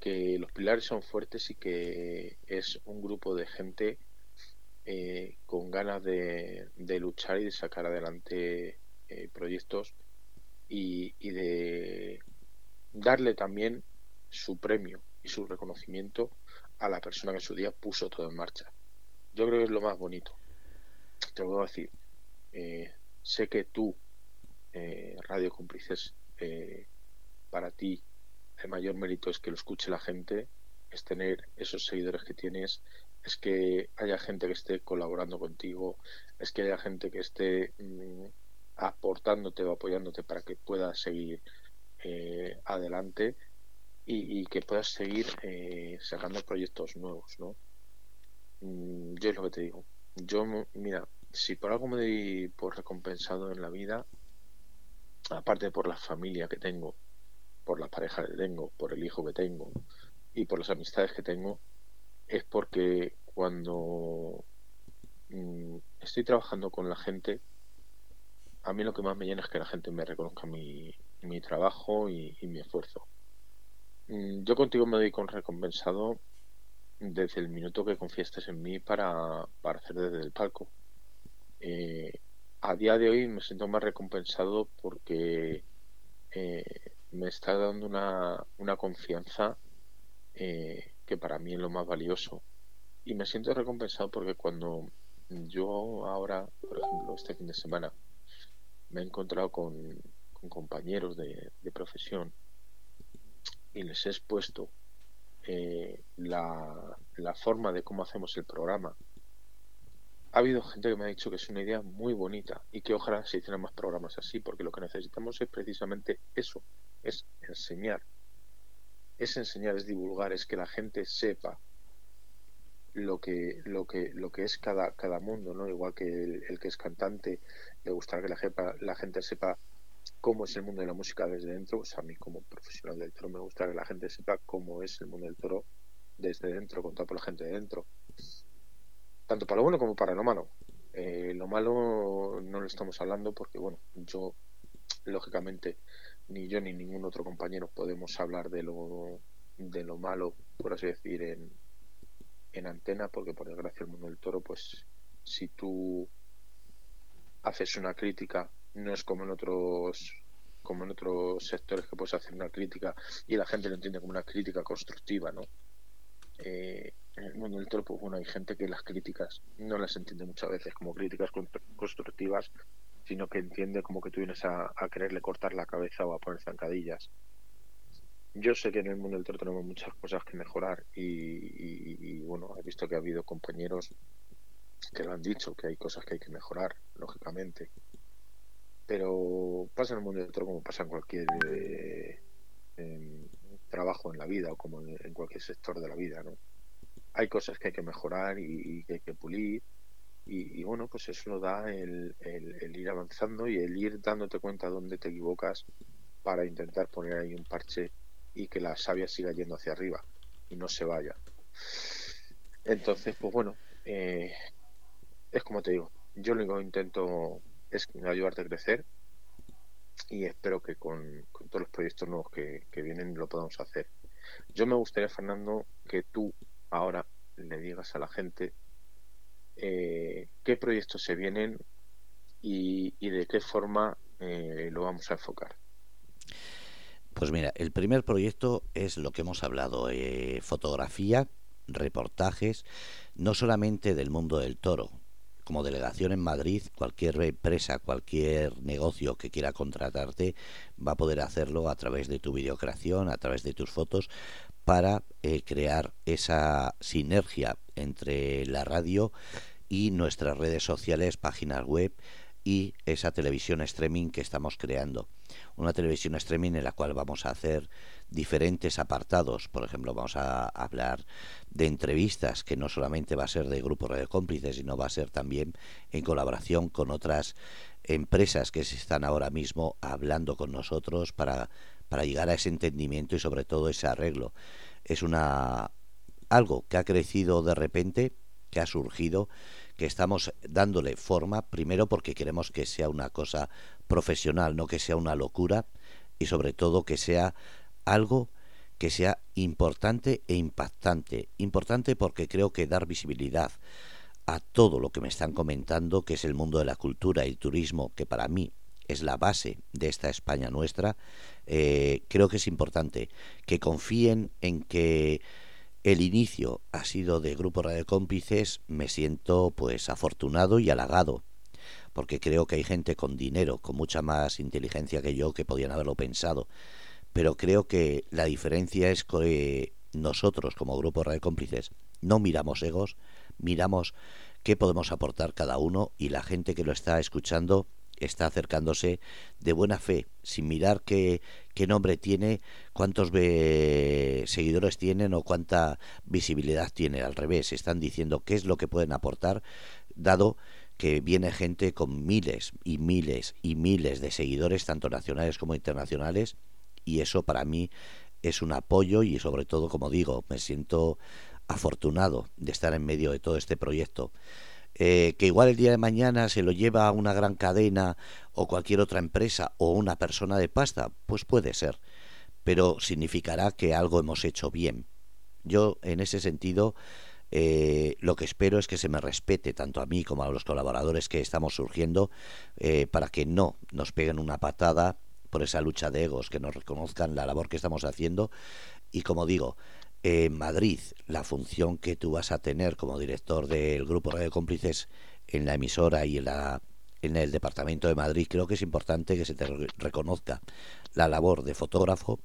Que los pilares son fuertes y que es un grupo de gente eh, con ganas de, de, luchar y de sacar adelante eh, proyectos y, y, de, darle también su premio y su reconocimiento a la persona que en su día puso todo en marcha. Yo creo que es lo más bonito. Te voy a decir, eh, sé que tú, eh, Radio Cómplices, eh, para ti el mayor mérito es que lo escuche la gente, es tener esos seguidores que tienes, es que haya gente que esté colaborando contigo, es que haya gente que esté mm, aportándote o apoyándote para que puedas seguir eh, adelante y, que puedas seguir eh, sacando proyectos nuevos, ¿no? Mm, yo es lo que te digo. Yo, mira, si por algo me doy por recompensado en la vida, aparte por la familia que tengo, por la pareja que tengo, por el hijo que tengo y por las amistades que tengo, es porque cuando mm, estoy trabajando con la gente, a mí lo que más me llena es que la gente me reconozca mi, mi trabajo y, mi esfuerzo. Mm, yo contigo me doy con recompensado desde el minuto que confiestes en mí para, para hacer desde el palco. Eh, a día de hoy me siento más recompensado porque eh, me está dando una, una confianza eh, que para mí es lo más valioso. Y me siento recompensado porque cuando yo ahora, por ejemplo, este fin de semana, me he encontrado con, compañeros de, profesión y les he expuesto eh, la, la forma de cómo hacemos el programa, ha habido gente que me ha dicho que es una idea muy bonita y que ojalá se hicieran más programas así, porque lo que necesitamos es precisamente eso, es enseñar. Es enseñar, es divulgar, es que la gente sepa lo que, lo que, lo que es cada, cada mundo, ¿no? Igual que el, que es cantante, le gusta que la, la gente sepa cómo es el mundo de la música desde dentro, pues a mí como profesional del toro me gusta que la gente sepa cómo es el mundo del toro desde dentro, contado por la gente de dentro tanto para lo bueno como para lo malo. Eh, lo malo no lo estamos hablando porque, bueno, yo, lógicamente, ni yo ni ningún otro compañero podemos hablar de lo, de lo malo, por así decir, en, en antena, porque por desgracia el mundo del toro, pues si tú haces una crítica, no es como en otros como en otros sectores que puedes hacer una crítica y la gente lo entiende como una crítica constructiva, ¿no? Eh, en el mundo del toro, pues bueno, hay gente que las críticas no las entiende muchas veces como críticas constructivas, sino que entiende como que tú vienes a, quererle cortar la cabeza o a poner zancadillas. Yo sé que en el mundo del toro tenemos muchas cosas que mejorar y, bueno, he visto que ha habido compañeros que lo han dicho, que hay cosas que hay que mejorar, lógicamente. Pero pasa en el mundo del toro como pasa en cualquier eh, trabajo en la vida o como en cualquier sector de la vida, ¿no? hay cosas que hay que mejorar y, que hay que pulir. Y, bueno, pues eso lo da el, ir avanzando y el ir dándote cuenta dónde te equivocas para intentar poner ahí un parche y que la savia siga yendo hacia arriba y no se vaya. Entonces, pues bueno, eh, es como te digo, yo lo único que intento es ayudarte a crecer y espero que con, todos los proyectos nuevos que, que, vienen lo podamos hacer. Yo me gustaría, Fernando, que tú ahora le digas a la gente eh, qué proyectos se vienen y, de qué forma eh, lo vamos a enfocar. Pues mira, el primer proyecto es lo que hemos hablado, eh, fotografía, reportajes, no solamente del mundo del toro, como delegación en Madrid, cualquier empresa, cualquier negocio que quiera contratarte va a poder hacerlo a través de tu videocreación, a través de tus fotos, para eh, crear esa sinergia entre la radio y nuestras redes sociales, páginas web y esa televisión streaming que estamos creando. Una televisión streaming en la cual vamos a hacer diferentes apartados. Por ejemplo, vamos a hablar de entrevistas, que no solamente va a ser de Grupo Radio Cómplices, sino va a ser también en colaboración con otras empresas que se están ahora mismo hablando con nosotros para para llegar a ese entendimiento y sobre todo ese arreglo. Es una algo que ha crecido de repente, que ha surgido, que estamos dándole forma, primero porque queremos que sea una cosa profesional, no que sea una locura, y sobre todo que sea algo que sea importante e impactante. Importante porque creo que dar visibilidad a todo lo que me están comentando, que es el mundo de la cultura y el turismo, que para mí es la base de esta España nuestra, eh, creo que es importante que confíen en que el inicio ha sido de Grupo Radio Cómplices, me siento pues afortunado y halagado, porque creo que hay gente con dinero, con mucha más inteligencia que yo, que podían haberlo pensado. Pero creo que la diferencia es que nosotros, como Grupo Radio Cómplices, no miramos egos, miramos qué podemos aportar cada uno y la gente que lo está escuchando está acercándose de buena fe, sin mirar qué, qué nombre tiene, cuántos seguidores tienen o cuánta visibilidad tiene. Al revés, están diciendo qué es lo que pueden aportar, dado que viene gente con miles y miles y miles de seguidores, tanto nacionales como internacionales, y eso para mí es un apoyo y sobre todo, como digo, me siento afortunado de estar en medio de todo este proyecto. Eh, que igual el día de mañana se lo lleva una gran cadena o cualquier otra empresa o una persona de pasta, pues puede ser, pero significará que algo hemos hecho bien. Yo, en ese sentido, eh, lo que espero es que se me respete tanto a mí como a los colaboradores que estamos surgiendo eh, para que no nos peguen una patada por esa lucha de egos, que nos reconozcan la labor que estamos haciendo y como digo, en Madrid, la función que tú vas a tener como director del Grupo Radio Cómplices en la emisora y en, la, en el Departamento de Madrid, creo que es importante que se te reconozca la labor de fotógrafo,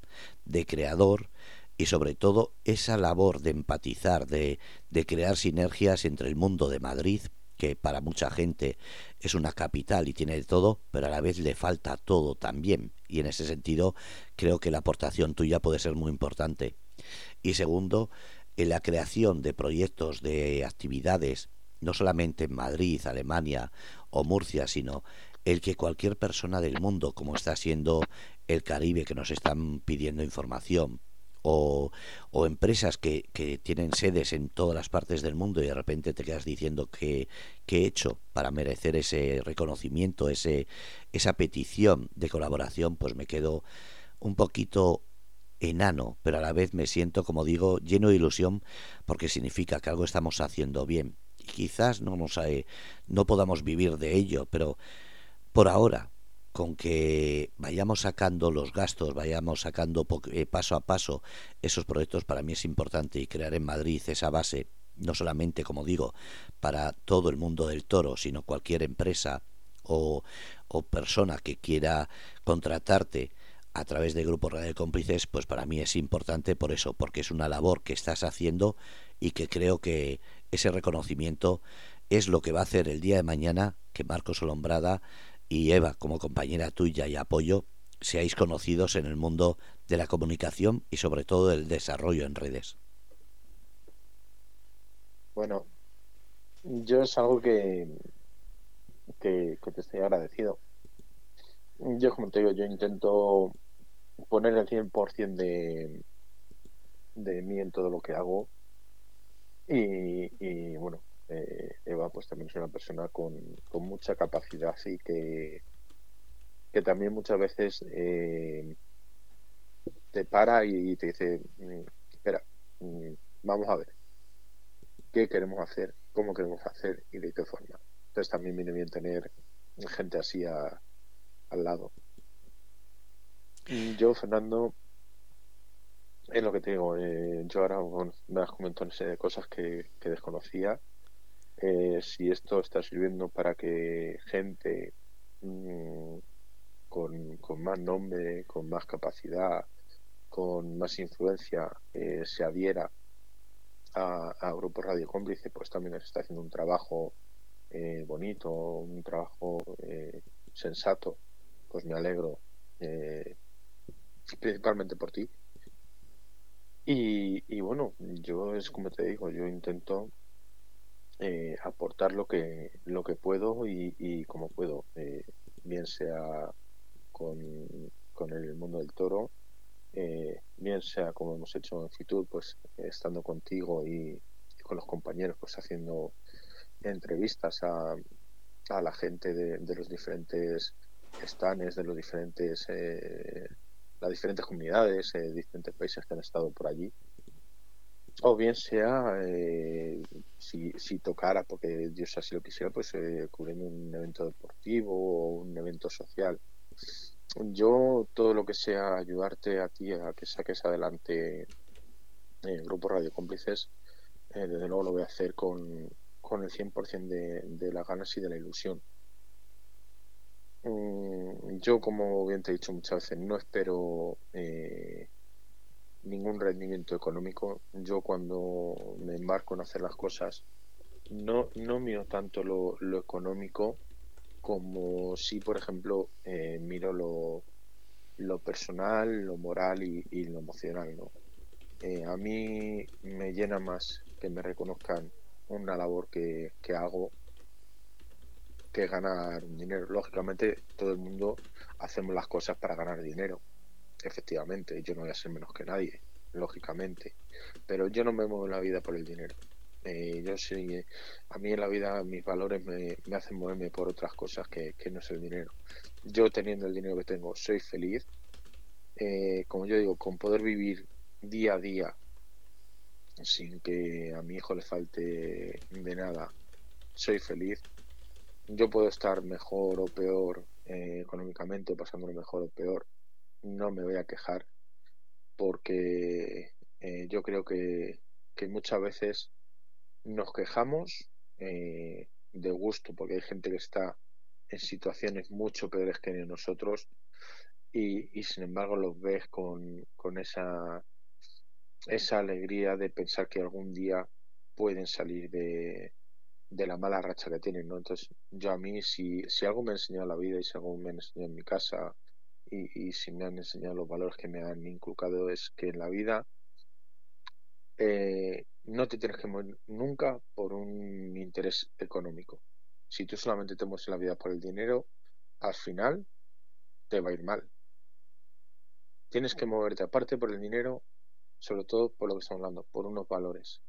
de creador y sobre todo esa labor de empatizar, de, de crear sinergias entre el mundo de Madrid, que para mucha gente es una capital y tiene de todo, pero a la vez le falta todo también. Y en ese sentido creo que la aportación tuya puede ser muy importante y segundo, en la creación de proyectos de actividades, no solamente en Madrid, Alemania o Murcia, sino el que cualquier persona del mundo, como está siendo el Caribe, que nos están pidiendo información, o, o empresas que, que, tienen sedes en todas las partes del mundo y de repente te quedas diciendo que, que he hecho para merecer ese reconocimiento, ese, esa petición de colaboración, pues me quedo un poquito enano, pero a la vez me siento, como digo, lleno de ilusión porque significa que algo estamos haciendo bien. Y quizás no, nos, eh, no podamos vivir de ello, pero por ahora, con que vayamos sacando los gastos, vayamos sacando eh, paso a paso esos proyectos, para mí es importante y crear en Madrid esa base, no solamente, como digo, para todo el mundo del toro, sino cualquier empresa o, o persona que quiera contratarte a través de Grupo Radio Cómplices, pues para mí es importante por eso, porque es una labor que estás haciendo y que creo que ese reconocimiento es lo que va a hacer el día de mañana que Marcos Olombrada y Eva, como compañera tuya y apoyo, seáis conocidos en el mundo de la comunicación y sobre todo del desarrollo en redes. Bueno, yo es algo que, que, que te estoy agradecido. Yo, como te digo, yo intento poner el 100% de, de mí en todo lo que hago. Y, bueno, eh, Eva pues también es una persona con, con mucha capacidad y que, que también muchas veces eh, te para y te dice, mm, espera, mm, vamos a ver, ¿qué queremos hacer? ¿Cómo queremos hacer? ¿Y de qué forma? Entonces también viene bien tener gente así al lado. Yo, Fernando, es lo que te digo. Eh, yo ahora me has comentado de cosas que, desconocía. Eh, si esto está sirviendo para que gente mm, con, más nombre, con más capacidad, con más influencia eh, se adhiera a, a, Grupo Radio Cómplice, pues también está haciendo un trabajo bonito, un trabajo sensato. Pues me alegro principalmente por ti. Y, bueno, yo es como te digo, yo intento eh, aportar lo que lo que puedo y, como puedo, eh, bien sea con, con, el mundo del toro, eh, bien sea como hemos hecho en Fitur, pues estando contigo y, con los compañeros, pues haciendo entrevistas a, a la gente de, de los diferentes estanes, de los diferentes las diferentes comunidades, eh, diferentes países que han estado por allí. O bien sea, eh, si, si, tocara, porque Dios así lo quisiera, pues eh, cubriendo un evento deportivo o un evento social yo todo lo que sea ayudarte a ti a que saques adelante el grupo Radio Cómplices, eh, desde luego lo voy a hacer con, con el 100% de, de las ganas y de la ilusión. Mm, yo, como bien te he dicho muchas veces, no espero eh, ningún rendimiento económico. Yo cuando me embarco en hacer las cosas, no, no miro tanto lo, lo económico como si, por ejemplo, eh, miro lo, lo personal, lo moral y, y lo emocional. ¿no? Eh, a mí me llena más que me reconozcan una labor que, que hago que ganar dinero. Lógicamente, todo el mundo hacemos las cosas para ganar dinero. Efectivamente, yo no voy a ser menos que nadie, lógicamente. Pero yo no me muevo en la vida por el dinero. Eh, yo sí, a mí en la vida mis valores me, me hacen moverme por otras cosas que, que, no es el dinero. Yo teniendo el dinero que tengo, soy feliz. Eh, como yo digo, con poder vivir día a día sin que a mi hijo le falte de nada, soy feliz. Yo puedo estar mejor o peor eh, económicamente, pasándolo mejor o peor, no me voy a quejar porque eh, yo creo que, que, muchas veces nos quejamos eh, de gusto porque hay gente que está en situaciones mucho peores que nosotros y, y sin embargo los ves con, con esa esa alegría de pensar que algún día pueden salir de, de la mala racha que tienen, ¿no? Entonces, yo a mí, si, si algo me ha enseñado la vida y si algo me ha enseñado en mi casa y, si me han enseñado los valores que me han inculcado es que en la vida eh, no te tienes que mover nunca por un interés económico. Si tú solamente te mueves en la vida por el dinero, al final te va a ir mal. Tienes que moverte aparte por el dinero sobre todo por lo que estamos hablando, por unos valores.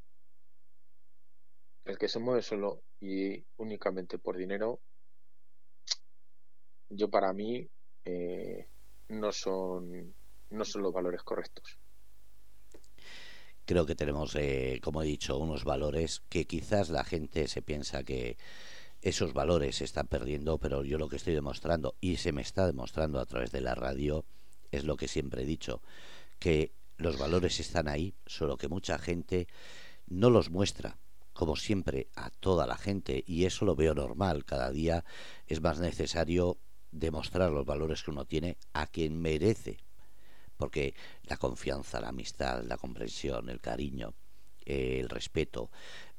El que se mueve solo y únicamente por dinero, yo para mí eh, no son no son los valores correctos. Creo que tenemos, eh, como he dicho, unos valores que quizás la gente se piensa que esos valores se están perdiendo, pero yo lo que estoy demostrando y se me está demostrando a través de la radio es lo que siempre he dicho, que los valores están ahí, solo que mucha gente no los muestra, como siempre, a toda la gente, y eso lo veo normal. Cada día es más necesario demostrar los valores que uno tiene a quien merece, porque la confianza, la amistad, la comprensión, el cariño, el respeto,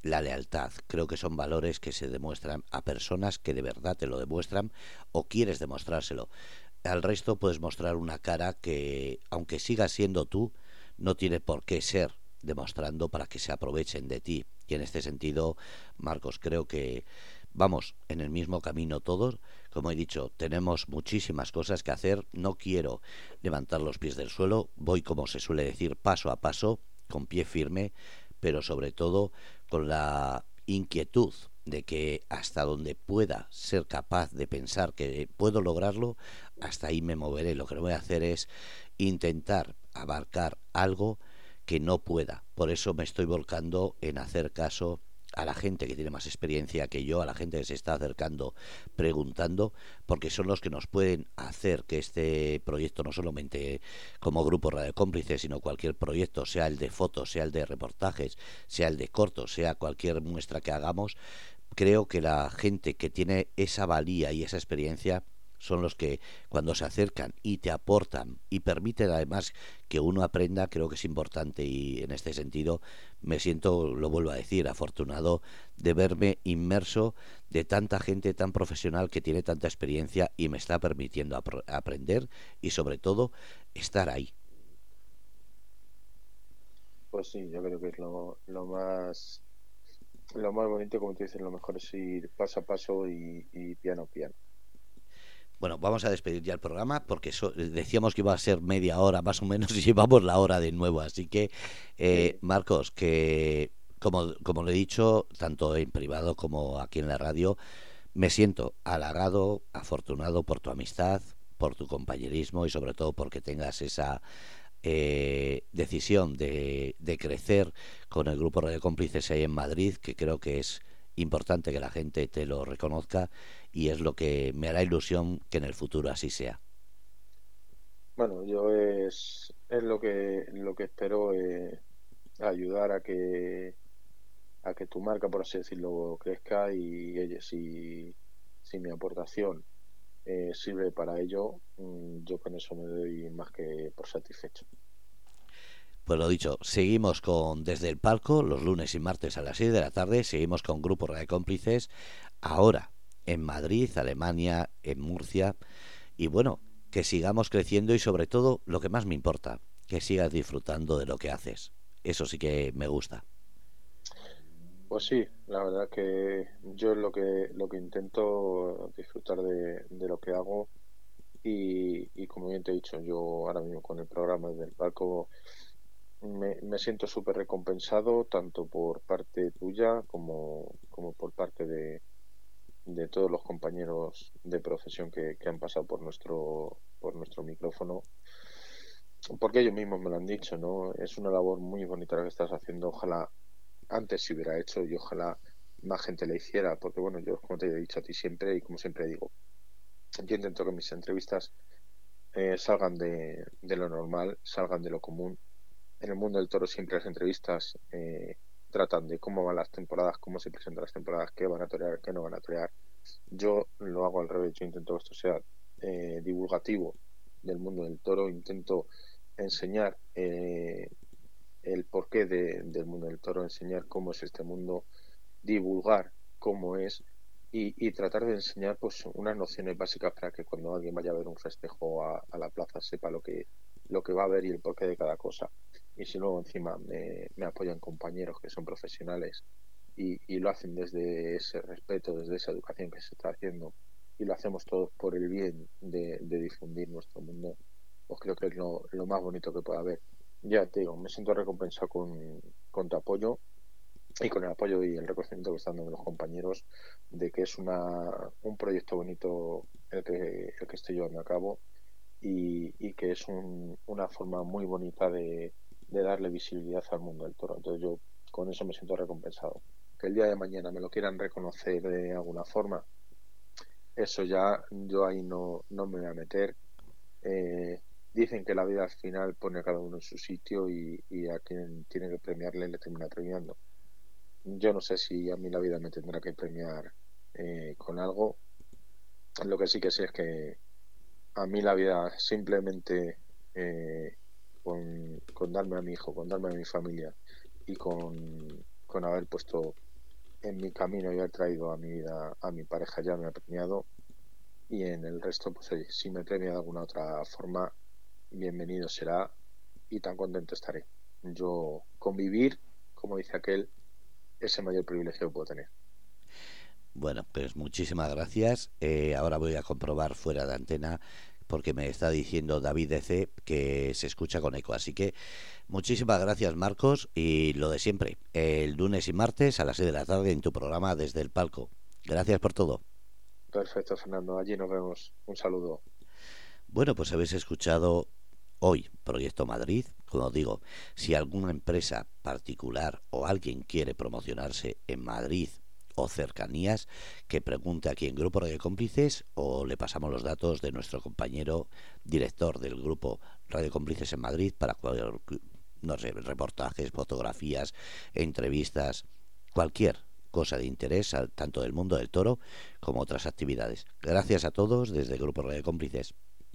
la lealtad, creo que son valores que se demuestran a personas que de verdad te lo demuestran o quieres demostrárselo. Al resto puedes mostrar una cara que, aunque siga siendo tú, no tiene por qué ser demostrando para que se aprovechen de ti. Y en este sentido, Marcos, creo que vamos en el mismo camino todos. Como he dicho, tenemos muchísimas cosas que hacer. No quiero levantar los pies del suelo. Voy, como se suele decir, paso a paso, con pie firme, pero sobre todo con la inquietud de que hasta donde pueda ser capaz de pensar que puedo lograrlo, hasta ahí me moveré. Lo que voy a hacer es intentar abarcar algo que no pueda. Por eso me estoy volcando en hacer caso a la gente que tiene más experiencia que yo, a la gente que se está acercando preguntando, porque son los que nos pueden hacer que este proyecto, no solamente como grupo Radio Cómplices, sino cualquier proyecto, sea el de fotos, sea el de reportajes, sea el de cortos, sea cualquier muestra que hagamos, creo que la gente que tiene esa valía y esa experiencia son los que cuando se acercan y te aportan y permiten además que uno aprenda, creo que es importante y en este sentido me siento, lo vuelvo a decir, afortunado de verme inmerso de tanta gente tan profesional que tiene tanta experiencia y me está permitiendo ap aprender y sobre todo estar ahí. Pues sí, yo creo que es lo, lo más lo más bonito, como te dicen, lo mejor es ir paso a paso y, y piano a piano. Bueno, vamos a despedir ya el programa porque so, decíamos que iba a ser media hora más o menos y llevamos la hora de nuevo. Así que, eh, Marcos, que como, como lo he dicho, tanto en privado como aquí en la radio, me siento halagado, afortunado por tu amistad, por tu compañerismo y sobre todo porque tengas esa eh, decisión de, de crecer con el grupo Radio Cómplices ahí en Madrid, que creo que es importante que la gente te lo reconozca y es lo que me hará ilusión que en el futuro así sea. Bueno, yo es, es lo que lo que espero eh, ayudar a que a que tu marca, por así decirlo, crezca y oye, si, si mi aportación eh, sirve para ello, mm, yo con eso me doy más que por satisfecho. Pues lo dicho, seguimos con Desde el Palco, los lunes y martes a las 6 de la tarde, seguimos con Grupo de Cómplices, ahora en Madrid, Alemania, en Murcia, y bueno, que sigamos creciendo y sobre todo, lo que más me importa, que sigas disfrutando de lo que haces. Eso sí que me gusta. Pues sí, la verdad que yo lo que lo que intento disfrutar de, lo que hago y, y, como bien te he dicho, yo ahora mismo con el programa del palco me, me siento súper recompensado tanto por parte tuya como, como por parte de, de todos los compañeros de profesión que, que han pasado por nuestro por nuestro micrófono porque ellos mismos me lo han dicho, ¿no? Es una labor muy bonita la que estás haciendo. Ojalá antes se hubiera hecho y ojalá más gente le hiciera, porque bueno, yo como te he dicho a ti siempre y como siempre digo, yo intento que mis entrevistas eh, salgan de, lo normal, salgan de lo común. En el mundo del toro siempre las entrevistas eh, tratan de cómo van las temporadas, cómo se presentan las temporadas, qué van a torear, qué no van a torear. Yo lo hago al revés, yo intento que esto sea eh, divulgativo del mundo del toro, intento enseñar eh, el porqué de, del mundo del toro, enseñar cómo es este mundo, divulgar cómo es y, tratar de enseñar pues unas nociones básicas para que cuando alguien vaya a ver un festejo a, la plaza sepa lo que lo que va a ver y el porqué de cada cosa. Y si luego encima me, apoyan compañeros que son profesionales y, y, lo hacen desde ese respeto, desde esa educación que se está haciendo y lo hacemos todos por el bien de, de difundir nuestro mundo, pues creo que es lo, lo más bonito que puede haber. Ya te digo, me siento recompensado con, con tu apoyo y con el apoyo y el reconocimiento que están dando los compañeros de que es una, un proyecto bonito el que, el que estoy llevando a cabo y, y que es un, una forma muy bonita de, de, darle visibilidad al mundo del toro. Entonces yo con eso me siento recompensado. Que el día de mañana me lo quieran reconocer de alguna forma, eso ya yo ahí no, no me voy a meter. Eh, dicen que la vida al final pone a cada uno en su sitio y, a quien tiene que premiarle le termina premiando. Yo no sé si a mí la vida me tendrá que premiar eh, con algo. Lo que sí que sé es que a mí la vida simplemente eh, con, darme a mi hijo, con darme a mi familia y con, con haber puesto en mi camino y haber traído a mi vida a mi pareja ya me ha premiado y en el resto pues oye, si me premia de alguna otra forma bienvenido será y tan contento estaré. Yo convivir, como dice aquel, es el mayor privilegio que puedo tener. Bueno, pues muchísimas gracias. Eh, ahora voy a comprobar fuera de antena porque me está diciendo David DC que se escucha con eco. Así que muchísimas gracias Marcos y lo de siempre, el lunes y martes a las 6 de la tarde en tu programa desde el palco. Gracias por todo. Perfecto, Fernando. Allí nos vemos. Un saludo. Bueno, pues habéis escuchado hoy Proyecto Madrid. Como digo, si alguna empresa particular o alguien quiere promocionarse en Madrid o cercanías, que pregunte aquí en Grupo Radio Cómplices o le pasamos los datos de nuestro compañero director del Grupo Radio Cómplices en Madrid para no sé, reportajes, fotografías, entrevistas, cualquier cosa de interés tanto del mundo del toro como otras actividades. Gracias a todos desde Grupo Radio Cómplices.